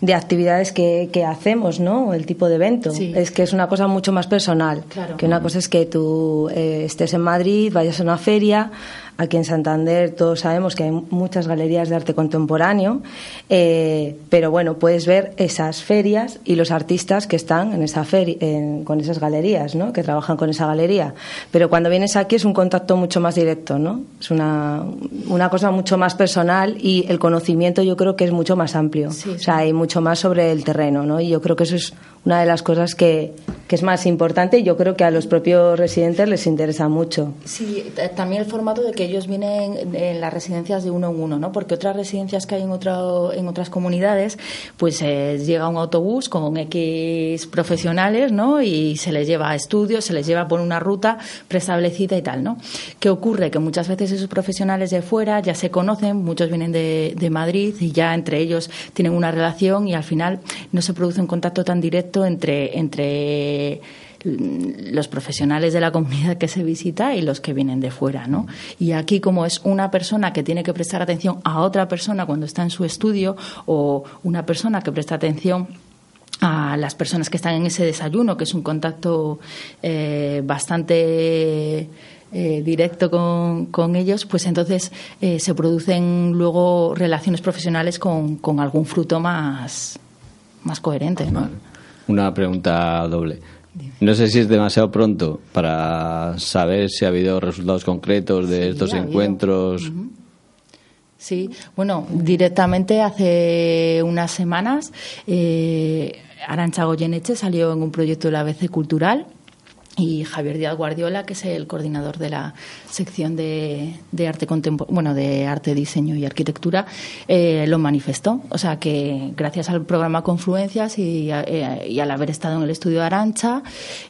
de actividades que, que hacemos, ¿no? El tipo de evento. Sí. Es que es una cosa mucho más personal. Claro. Que una cosa es que tú eh, estés en Madrid, vayas a una feria. Aquí en Santander todos sabemos que hay muchas galerías de arte contemporáneo, eh, pero bueno, puedes ver esas ferias y los artistas que están en esa feria, en- con esas galerías, ¿no? Que trabajan con esa galería. Pero cuando vienes aquí es un contacto mucho más directo, ¿no? Es una, una cosa mucho más personal y el conocimiento yo creo que es mucho más amplio. Sí, sí. O sea, hay mucho más sobre el terreno, ¿no? Y yo creo que eso es una de las cosas que, que es más importante y yo creo que a los propios residentes les interesa mucho. Sí, también el formato de que ellos vienen en las residencias de uno en uno, ¿no? Porque otras residencias que hay en, otro, en otras comunidades, pues eh, llega un autobús con X profesionales, ¿no? Y se les lleva a estudios, se les lleva por una ruta preestablecida y tal, ¿no? ¿Qué ocurre? Que muchas veces esos profesionales de fuera ya se conocen, muchos vienen de, de Madrid y ya entre ellos tienen una relación y al final no se produce un contacto tan directo entre, entre los profesionales de la comunidad que se visita y los que vienen de fuera, ¿no? Y aquí como es una persona que tiene que prestar atención a otra persona cuando está en su estudio o una persona que presta atención a las personas que están en ese desayuno, que es un contacto eh, bastante eh, directo con, con ellos, pues entonces eh, se producen luego relaciones profesionales con, algún fruto más, más coherente, ¿no? Una pregunta doble. No sé si es demasiado pronto para saber si ha habido resultados concretos de Sí, estos encuentros. Sí, bueno, directamente hace unas semanas eh, Arancha Goyeneche salió en un proyecto de la ABC Cultural y Javier Díaz Guardiola, que es el coordinador de la sección de, de arte bueno, de arte, diseño y arquitectura, eh, lo manifestó. O sea que gracias al programa Confluencias y, eh, y al haber estado en el estudio de Arancha,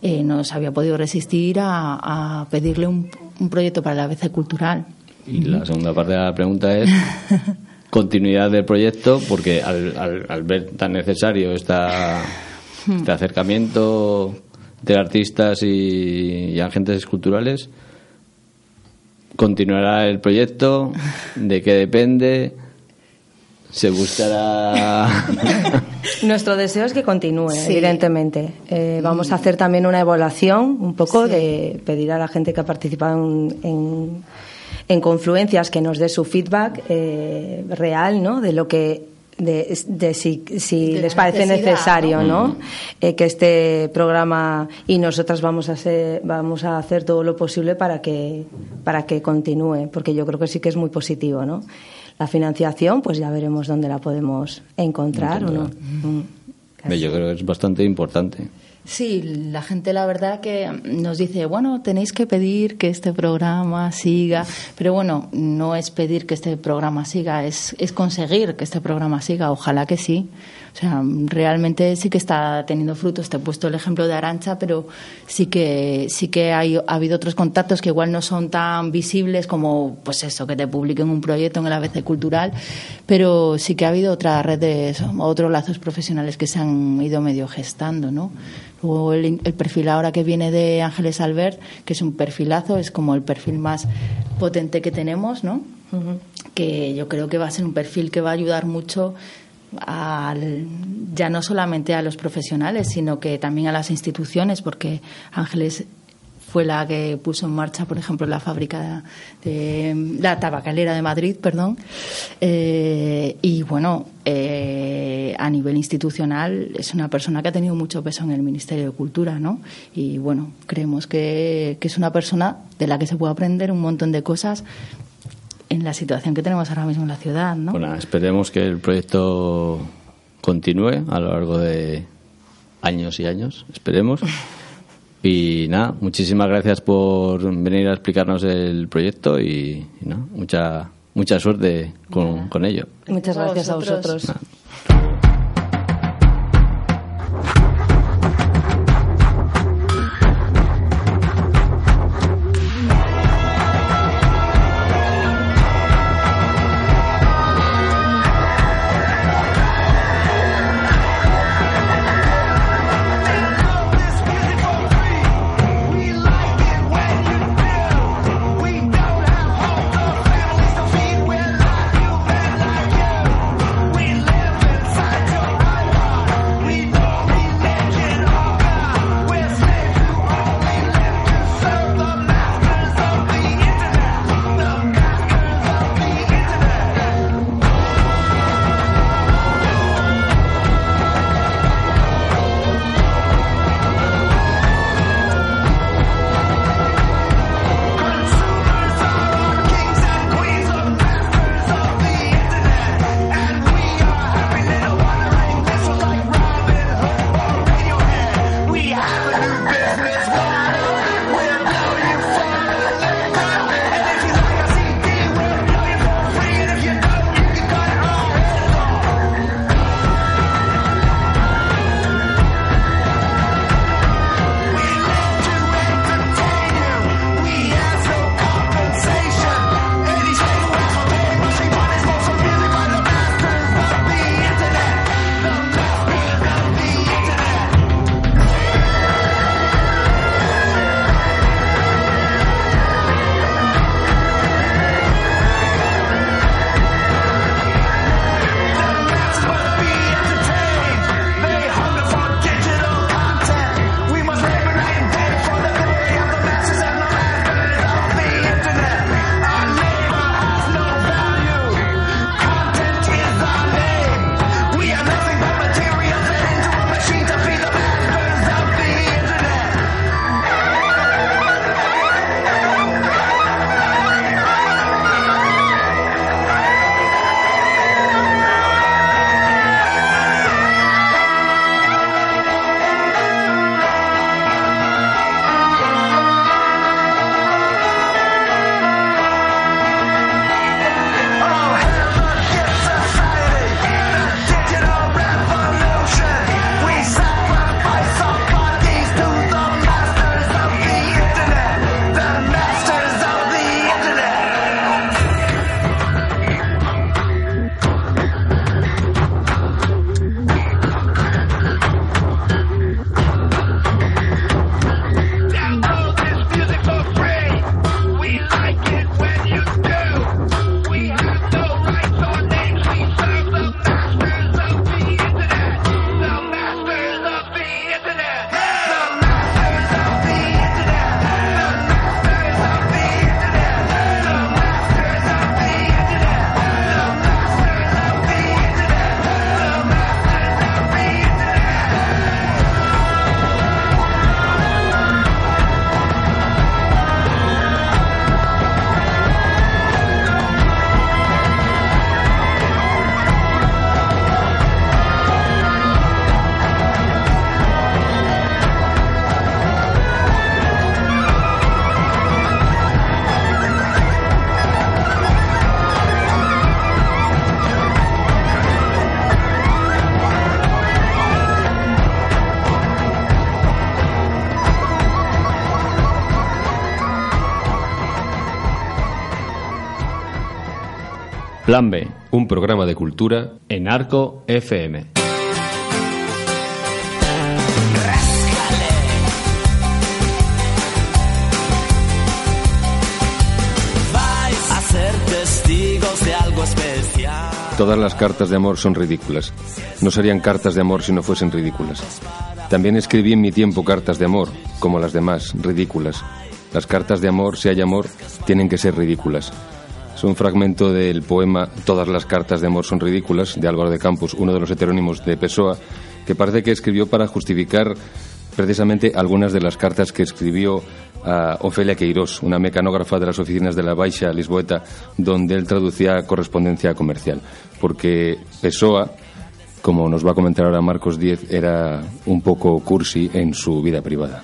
eh, nos había podido resistir a, a pedirle un, un proyecto para la ABC Cultural. Y la segunda parte de la pregunta es [laughs] continuidad del proyecto, porque al, al- al ver tan necesario esta, este acercamiento de artistas y, y agentes culturales, continuará el proyecto, de qué depende, se buscará [laughs] Nuestro deseo es que continúe, Sí. evidentemente. Eh, vamos a hacer también una evaluación, un poco, Sí. de pedir a la gente que ha participado en, en, en confluencias que nos dé su feedback eh, real, ¿no? De lo que de, de si, si De les parece necesario, ¿no? ¿no? Eh, que este programa y nosotras vamos a hacer, vamos a hacer todo lo posible para que para que continúe, porque yo creo que sí que es muy positivo, ¿no? La financiación, pues ya veremos dónde la podemos encontrar, o no. Mm. Yo creo que es bastante importante. Sí, la gente la verdad que nos dice, bueno, tenéis que pedir que este programa siga, pero bueno, no es pedir que este programa siga, es, es conseguir que este programa siga, ojalá que sí. O sea, realmente sí que está teniendo frutos. Te he puesto el ejemplo de Arancha, pero sí que sí que hay, ha habido otros contactos que igual no son tan visibles como, pues eso, que te publiquen un proyecto en el ABC Cultural, pero sí que ha habido otras redes, otros lazos profesionales que se han ido medio gestando, ¿no? Luego el, el perfil ahora que viene de Ángeles Albert, que es un perfilazo, es como el perfil más potente que tenemos, ¿no? Que yo creo que va a ser un perfil que va a ayudar mucho al- ya no solamente a los profesionales, sino que también a las instituciones, porque Ángeles fue la que puso en marcha, por ejemplo, la fábrica de la tabacalera de Madrid, perdón. Eh, y bueno, eh, a nivel institucional es una persona que ha tenido mucho peso en el Ministerio de Cultura, ¿no? Y bueno, creemos que, que es una persona de la que se puede aprender un montón de cosas en la situación que tenemos ahora mismo en la ciudad, ¿no? Bueno, esperemos que el proyecto continúe a lo largo de años y años, esperemos. [laughs] Y nada, muchísimas gracias por venir a explicarnos el proyecto y, y nada, mucha, mucha suerte con, con ello. Muchas gracias a vosotros. vosotros. Plan B, Un programa de cultura en Arco FM. Todas las cartas de amor son ridículas. No serían cartas de amor si no fuesen ridículas. También escribí en mi tiempo cartas de amor, como las demás, ridículas. Las cartas de amor, si hay amor, tienen que ser ridículas. Es un fragmento del poema Todas las cartas de amor son ridículas, de Álvaro de Campos, uno de los heterónimos de Pessoa, que parece que escribió para justificar precisamente algunas de las cartas que escribió a Ofelia Queirós, una mecanógrafa de las oficinas de la Baixa Lisboeta, donde él traducía correspondencia comercial. Porque Pessoa, como nos va a comentar ahora Marcos Diez, era un poco cursi en su vida privada.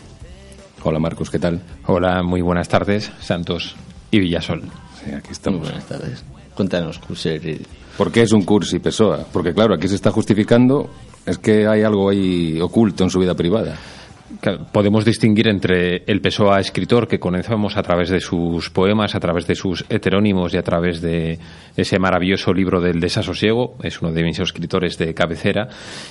Hola Marcos, ¿qué tal? Hola, muy buenas tardes, Santos y Villasol. Sí, aquí estamos. Buenas tardes. Cuéntanos, Cursi. ¿Por qué es un Cursi Pessoa? Porque claro, aquí se está justificando, es que hay algo ahí oculto en su vida privada. Podemos distinguir entre el Pessoa escritor que conocemos a través de sus poemas, a través de sus heterónimos y a través de ese maravilloso libro del desasosiego, es uno de mis escritores de cabecera,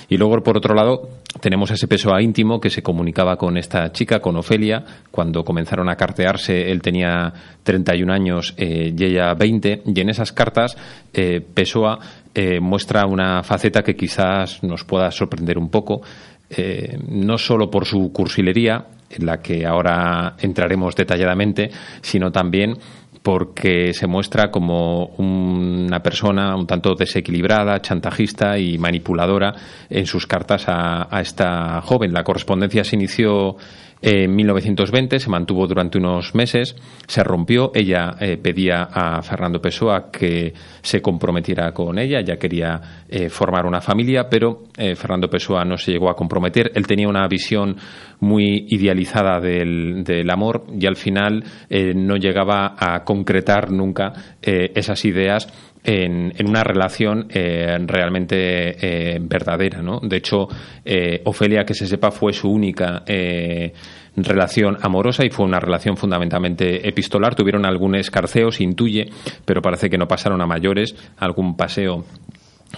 y luego por otro lado tenemos ese Pessoa íntimo que se comunicaba con esta chica, con Ofelia, cuando comenzaron a cartearse, él tenía 31 años eh, y ella 20, y en esas cartas eh, eh, muestra una faceta que quizás nos pueda sorprender un poco, eh, no solo por su cursilería, en la que ahora entraremos detalladamente, sino también porque se muestra como una persona un tanto desequilibrada, chantajista y manipuladora en sus cartas a, esta joven. La correspondencia se inició en 1920, se mantuvo durante unos meses, se rompió, ella eh, pedía a Fernando Pessoa que se comprometiera con ella, ella quería eh, formar una familia, pero eh, Fernando Pessoa no se llegó a comprometer, él tenía una visión muy idealizada del, del amor y al final no llegaba a concretar nunca eh, esas ideas en, en una relación eh, realmente eh, verdadera. ¿no? De hecho, eh, Ofelia, que se sepa, fue su única relación amorosa y fue una relación fundamentalmente epistolar. Tuvieron algún escarceo, se intuye, pero parece que no pasaron a mayores, algún paseo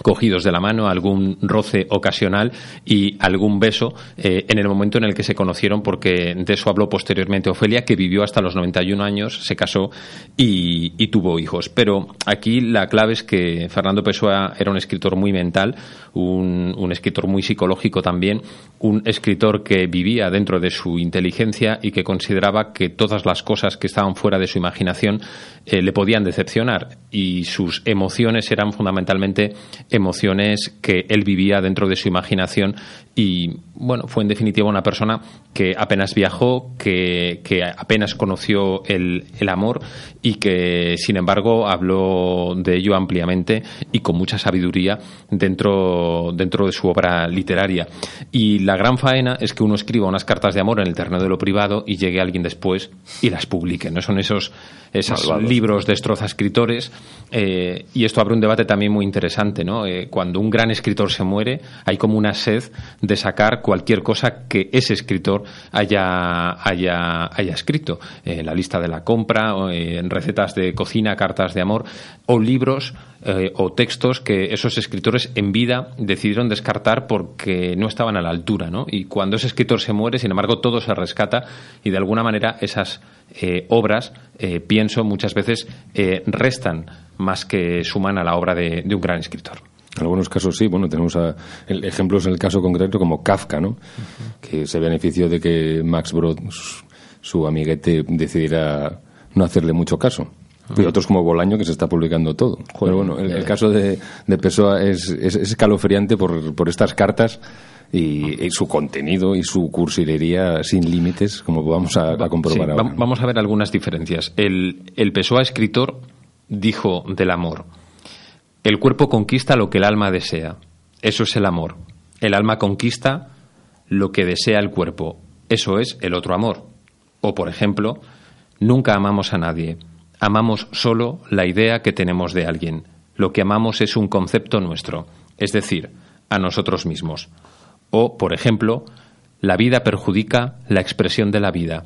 cogidos de la mano, algún roce ocasional y algún beso eh, en el momento en el que se conocieron, porque de eso habló posteriormente Ofelia, que vivió hasta los 91 años, se casó y, y tuvo hijos. Pero aquí la clave es que Fernando Pessoa era un escritor muy mental, un, escritor muy psicológico también, un escritor que vivía dentro de su inteligencia y que consideraba que todas las cosas que estaban fuera de su imaginación eh, le podían decepcionar. Y sus emociones eran fundamentalmente emociones que él vivía dentro de su imaginación y bueno, fue en definitiva una persona que apenas viajó, que, que apenas conoció el, el amor y que sin embargo habló de ello ampliamente y con mucha sabiduría dentro, dentro de su obra literaria. Y la gran faena es que uno escriba unas cartas de amor en el terreno de lo privado y llegue alguien después y las publique. No son esos, esos Malvados. libros destroza escritores eh, y esto abre un debate también muy interesante. ¿no? Eh, cuando un gran escritor se muere hay como una sed de sacar cualquier cosa que ese escritor haya, haya, haya escrito. Eh, la lista de la compra, eh, recetas de cocina, cartas de amor o libros eh, o textos que esos escritores en vida decidieron descartar porque no estaban a la altura. ¿no? Y cuando ese escritor se muere, sin embargo, todo se rescata y de alguna manera esas eh, obras, eh, pienso, muchas veces restan más que suman a la obra de, de un gran escritor. En algunos casos sí, bueno, tenemos a- el- ejemplos en el caso concreto como Kafka, ¿no? Que se benefició de que Max Brod, su, su amiguete, decidiera no hacerle mucho caso. Y otros como Bolaño que se está publicando todo. Pero bueno, el, el caso de, de Pessoa es, es, es escalofriante por, por estas cartas y, y su contenido y su cursilería sin límites, como vamos a, a comprobar Sí, ahora. va- vamos a ver algunas diferencias. El, el Pessoa escritor dijo del amor: El cuerpo conquista lo que el alma desea. Eso es el amor. El alma conquista lo que desea el cuerpo. Eso es el otro amor. O, por ejemplo, nunca amamos a nadie. Amamos solo la idea que tenemos de alguien. Lo que amamos es un concepto nuestro, es decir, a nosotros mismos. O, por ejemplo, la vida perjudica la expresión de la vida.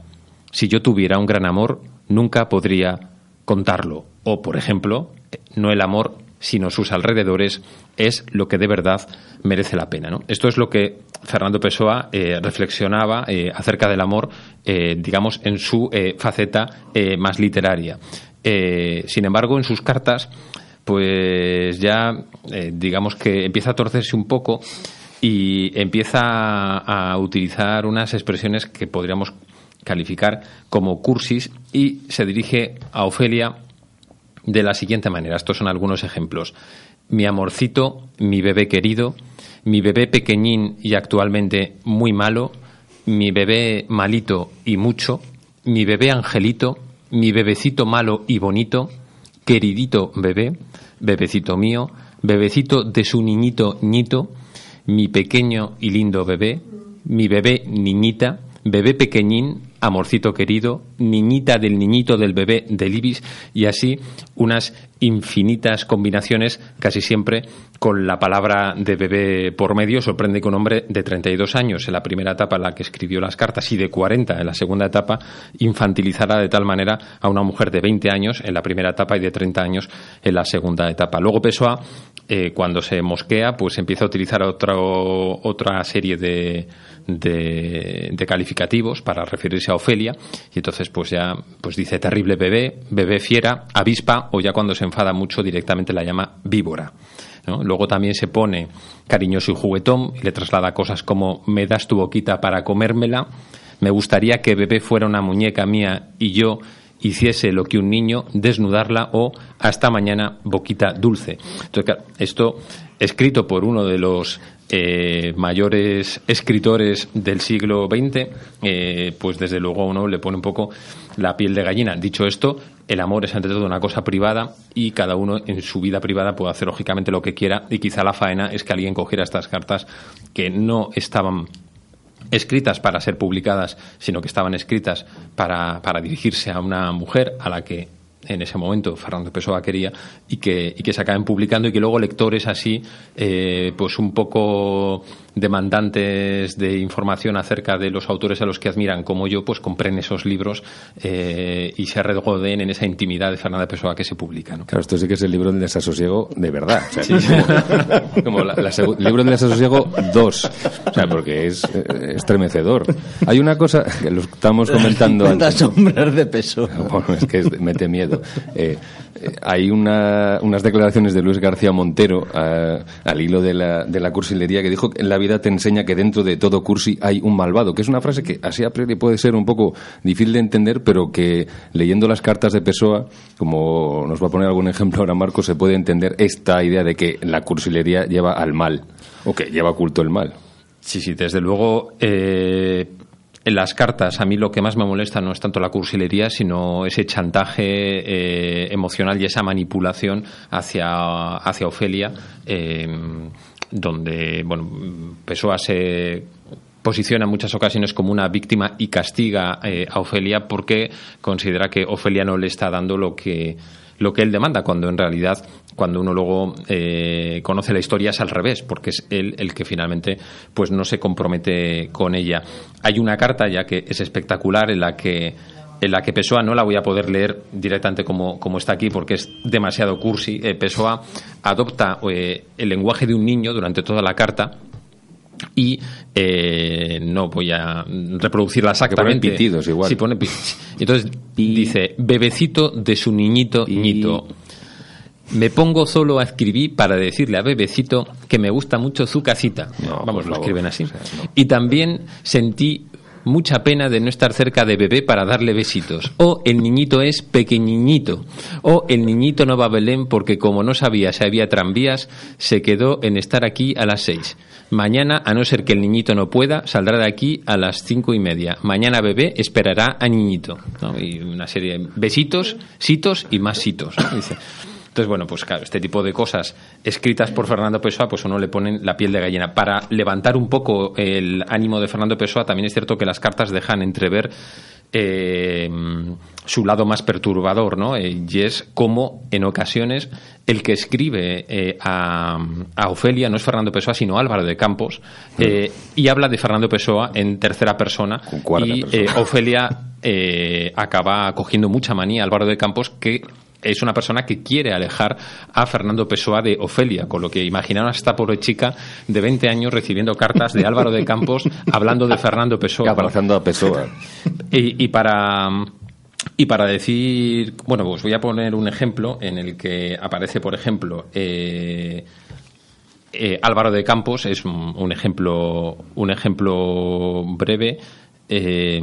Si yo tuviera un gran amor, nunca podría contarlo. O, por ejemplo, no el amor, sino sus alrededores, es lo que de verdad merece la pena. ¿no? Esto es lo que Fernando Pessoa eh, reflexionaba eh, acerca del amor, eh, digamos, en su faceta más literaria. Sin embargo, en sus cartas, pues ya, digamos que empieza a torcerse un poco y empieza a utilizar unas expresiones que podríamos calificar como cursis y se dirige a Ofelia de la siguiente manera. Estos son algunos ejemplos. Mi amorcito, mi bebé querido, mi bebé pequeñín y actualmente muy malo, mi bebé malito y mucho, mi bebé angelito, mi bebecito malo y bonito, queridito bebé, bebecito mío, bebecito de su niñito ñito, mi pequeño y lindo bebé, mi bebé niñita, bebé pequeñín, amorcito querido, niñita del niñito del bebé del ibis y así unas infinitas combinaciones, casi siempre con la palabra de bebé por medio. Sorprende que un hombre de 32 años en la primera etapa en la que escribió las cartas y de 40 en la segunda etapa infantilizara de tal manera a una mujer de 20 años en la primera etapa y de 30 años en la segunda etapa. Luego Pessoa, eh, cuando se mosquea, pues empieza a utilizar otra serie de, de, calificativos para referirse a Ofelia y entonces pues ya pues dice terrible bebé, bebé fiera, avispa o ya cuando se enfada mucho directamente la llama víbora. Luego también se pone cariñoso y juguetón y le traslada cosas como me das tu boquita para comérmela, me gustaría que bebé fuera una muñeca mía y yo hiciese lo que un niño, desnudarla o hasta mañana boquita dulce. Entonces, esto escrito por uno de los eh, mayores escritores del siglo XX, eh, pues desde luego uno le pone un poco la piel de gallina. Dicho esto, el amor es ante todo una cosa privada y cada uno en su vida privada puede hacer lógicamente lo que quiera y quizá la faena es que alguien cogiera estas cartas que no estaban escritas para ser publicadas, sino que estaban escritas para, para dirigirse a una mujer a la que en ese momento Fernando Pessoa quería y que, y que se acaben publicando y que luego lectores así, eh, pues un poco demandantes de información acerca de los autores a los que admiran, como yo, pues compren esos libros eh, y se regoden en esa intimidad de Fernando Pessoa que se publica. ¿no? Claro, esto sí que es el libro del desasosiego de verdad. O sea, como, como la- libro del desasosiego 2. O sea, porque es eh, estremecedor. Hay una cosa que lo estamos comentando [laughs] antes. sombras de peso. Bueno, es que es- mete miedo. Eh, hay una- unas declaraciones de Luis García Montero ah, al hilo de la, de la cursilería que dijo que la vida te enseña que dentro de todo cursi hay un malvado, que es una frase que así a priori puede ser un poco difícil de entender, pero que leyendo las cartas de Pessoa, como nos va a poner algún ejemplo ahora Marco, se puede entender esta idea de que la cursilería lleva al mal, o que lleva oculto el mal. Sí, sí, desde luego. eh, en las cartas, a mí lo que más me molesta no es tanto la cursilería, sino ese chantaje eh, emocional y esa manipulación hacia, hacia Ofelia, eh, donde, bueno, Pessoa se posiciona en muchas ocasiones como una víctima y castiga eh, a Ofelia porque considera que Ofelia no le está dando lo que lo que él demanda, cuando en realidad, cuando uno luego eh, conoce la historia es al revés, porque es él el que finalmente pues no se compromete con ella. Hay una carta ya que es espectacular en la que en la que Pessoa no la voy a poder leer directamente como, como está aquí porque es demasiado cursi. Eh, Pessoa adopta eh, el lenguaje de un niño durante toda la carta y eh, no voy a reproducirla exactamente. pone pitidos igual. Sí, pone [laughs] Entonces dice, bebecito de su niñito, ñito. Me pongo solo a escribir para decirle a Bebecito que me gusta mucho su casita. Vamos, lo escriben así. Y también sentí mucha pena de no estar cerca de bebé para darle besitos. O el niñito es pequeñiñito. O el niñito no va a Belén porque como no sabía si había tranvías, se quedó en estar aquí a las seis. Mañana, a no ser que el niñito no pueda, saldrá de aquí a las cinco y media. Mañana bebé esperará a niñito. ¿no? Y una serie de besitos, sitos y más sitos. ¿no? Dice. Entonces, bueno, pues claro, este tipo de cosas escritas por Fernando Pessoa, pues uno le ponen la piel de gallina. Para levantar un poco el ánimo de Fernando Pessoa, también es cierto que las cartas dejan entrever eh, su lado más perturbador, ¿no? Eh, y es como, en ocasiones, el que escribe eh, a, a Ofelia no es Fernando Pessoa, sino Álvaro de Campos, eh, y habla de Fernando Pessoa en tercera persona, cuarta y persona. Ofelia acaba cogiendo mucha manía a Álvaro de Campos que es una persona que quiere alejar a Fernando Pessoa de Ofelia, con lo que imaginaron a esta pobre chica de 20 años recibiendo cartas de Álvaro de Campos [laughs] hablando de Fernando Pessoa. Abrazando a Pessoa. [laughs] Y, y para y para decir, bueno, pues voy a poner un ejemplo en el que aparece, por ejemplo, eh, eh, Álvaro de Campos es un, un ejemplo un ejemplo breve. eh,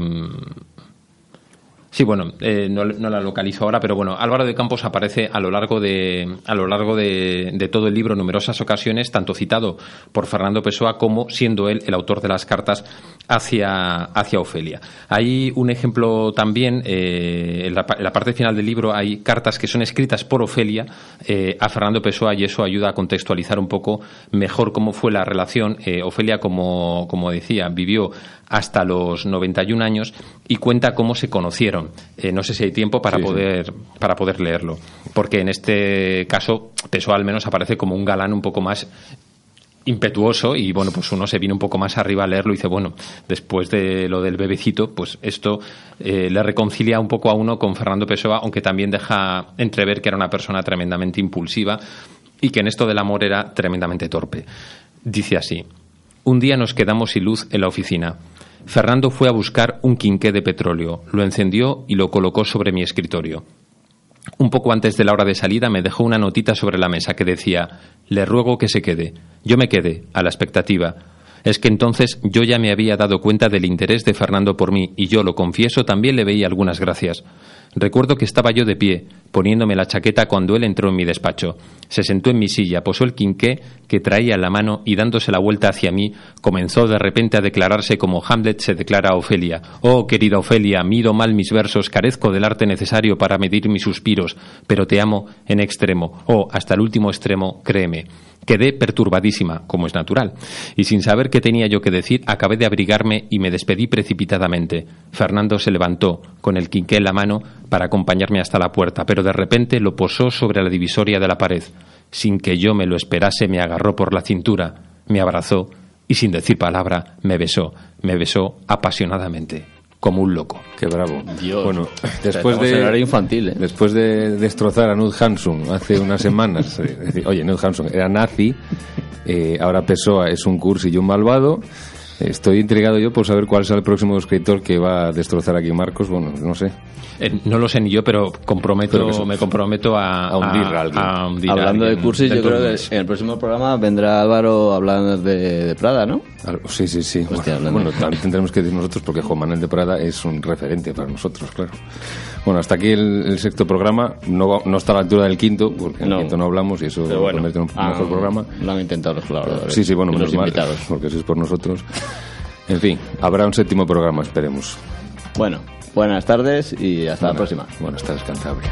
Sí, bueno, eh, no, no la localizo ahora, pero bueno, Álvaro de Campos aparece a lo largo de a lo largo de, de todo el libro en numerosas ocasiones, tanto citado por Fernando Pessoa como siendo él el autor de las cartas hacia, hacia Ofelia. Hay un ejemplo también, eh, en, la, en, la, parte final del libro hay cartas que son escritas por Ofelia eh, a Fernando Pessoa y eso ayuda a contextualizar un poco mejor cómo fue la relación. Eh, Ofelia, como, como decía, vivió hasta los 91 años y cuenta cómo se conocieron. Eh, no sé si hay tiempo para, Sí, sí. poder, para poder leerlo, porque en este caso Pessoa al menos aparece como un galán un poco más impetuoso y bueno pues uno se viene un poco más arriba a leerlo y dice bueno después de lo del bebecito pues esto eh, le reconcilia un poco a uno con Fernando Pessoa aunque también deja entrever que era una persona tremendamente impulsiva y que en esto del amor era tremendamente torpe dice así un día nos quedamos sin luz en la oficina Fernando fue a buscar un quinqué de petróleo lo encendió y lo colocó sobre mi escritorio un poco antes de la hora de salida me dejó una notita sobre la mesa que decía Le ruego que se quede. Yo me quedé, a la expectativa. Es que entonces yo ya me había dado cuenta del interés de Fernando por mí y yo, lo confieso, también le veía algunas gracias. Recuerdo que estaba yo de pie, poniéndome la chaqueta cuando él entró en mi despacho. Se sentó en mi silla, posó el quinqué que traía en la mano y dándose la vuelta hacia mí, comenzó de repente a declararse como Hamlet se declara a Ofelia. Oh, querida Ofelia, mido mal mis versos, carezco del arte necesario para medir mis suspiros, pero te amo en extremo. Oh, hasta el último extremo, créeme. Quedé perturbadísima, como es natural, y sin saber qué tenía yo que decir, acabé de abrigarme y me despedí precipitadamente. Fernando se levantó, con el quinqué en la mano, para acompañarme hasta la puerta, pero de repente lo posó sobre la divisoria de la pared. Sin que yo me lo esperase, me agarró por la cintura, me abrazó y sin decir palabra me besó, me besó apasionadamente, como un loco. Qué bravo. Dios. Bueno, [laughs] después de horario infantil, ¿eh? después de destrozar a Nud Hanson hace unas semanas, eh, decir, oye, Nud Hanson era nazi, eh, ahora Pessoa es un cursi y un malvado. Estoy intrigado yo por saber cuál será el próximo escritor que va a destrozar aquí Marcos. Bueno, no sé. Eh, no lo sé ni yo, pero comprometo, eso- me comprometo a, a hundir a alguien. a hundir a Hablando de cursis, yo creo que mes. en el próximo programa vendrá Álvaro hablando de, de Prada, ¿no? Sí, sí, sí. Hostia, bueno, bueno, también tendremos que decir nosotros porque Juan Manuel de Prada es un referente para nosotros, claro. Bueno, hasta aquí el, el sexto programa. No, no está a la altura del quinto, porque en No. el quinto no hablamos y eso lo bueno, convierte en un ah, mejor programa. Lo han intentado los colaboradores. Sí, sí, bueno, menos los mal, invitados. porque eso es por nosotros. En fin, habrá un séptimo programa, esperemos. Bueno, buenas tardes y hasta la próxima. Bueno, hasta descansable.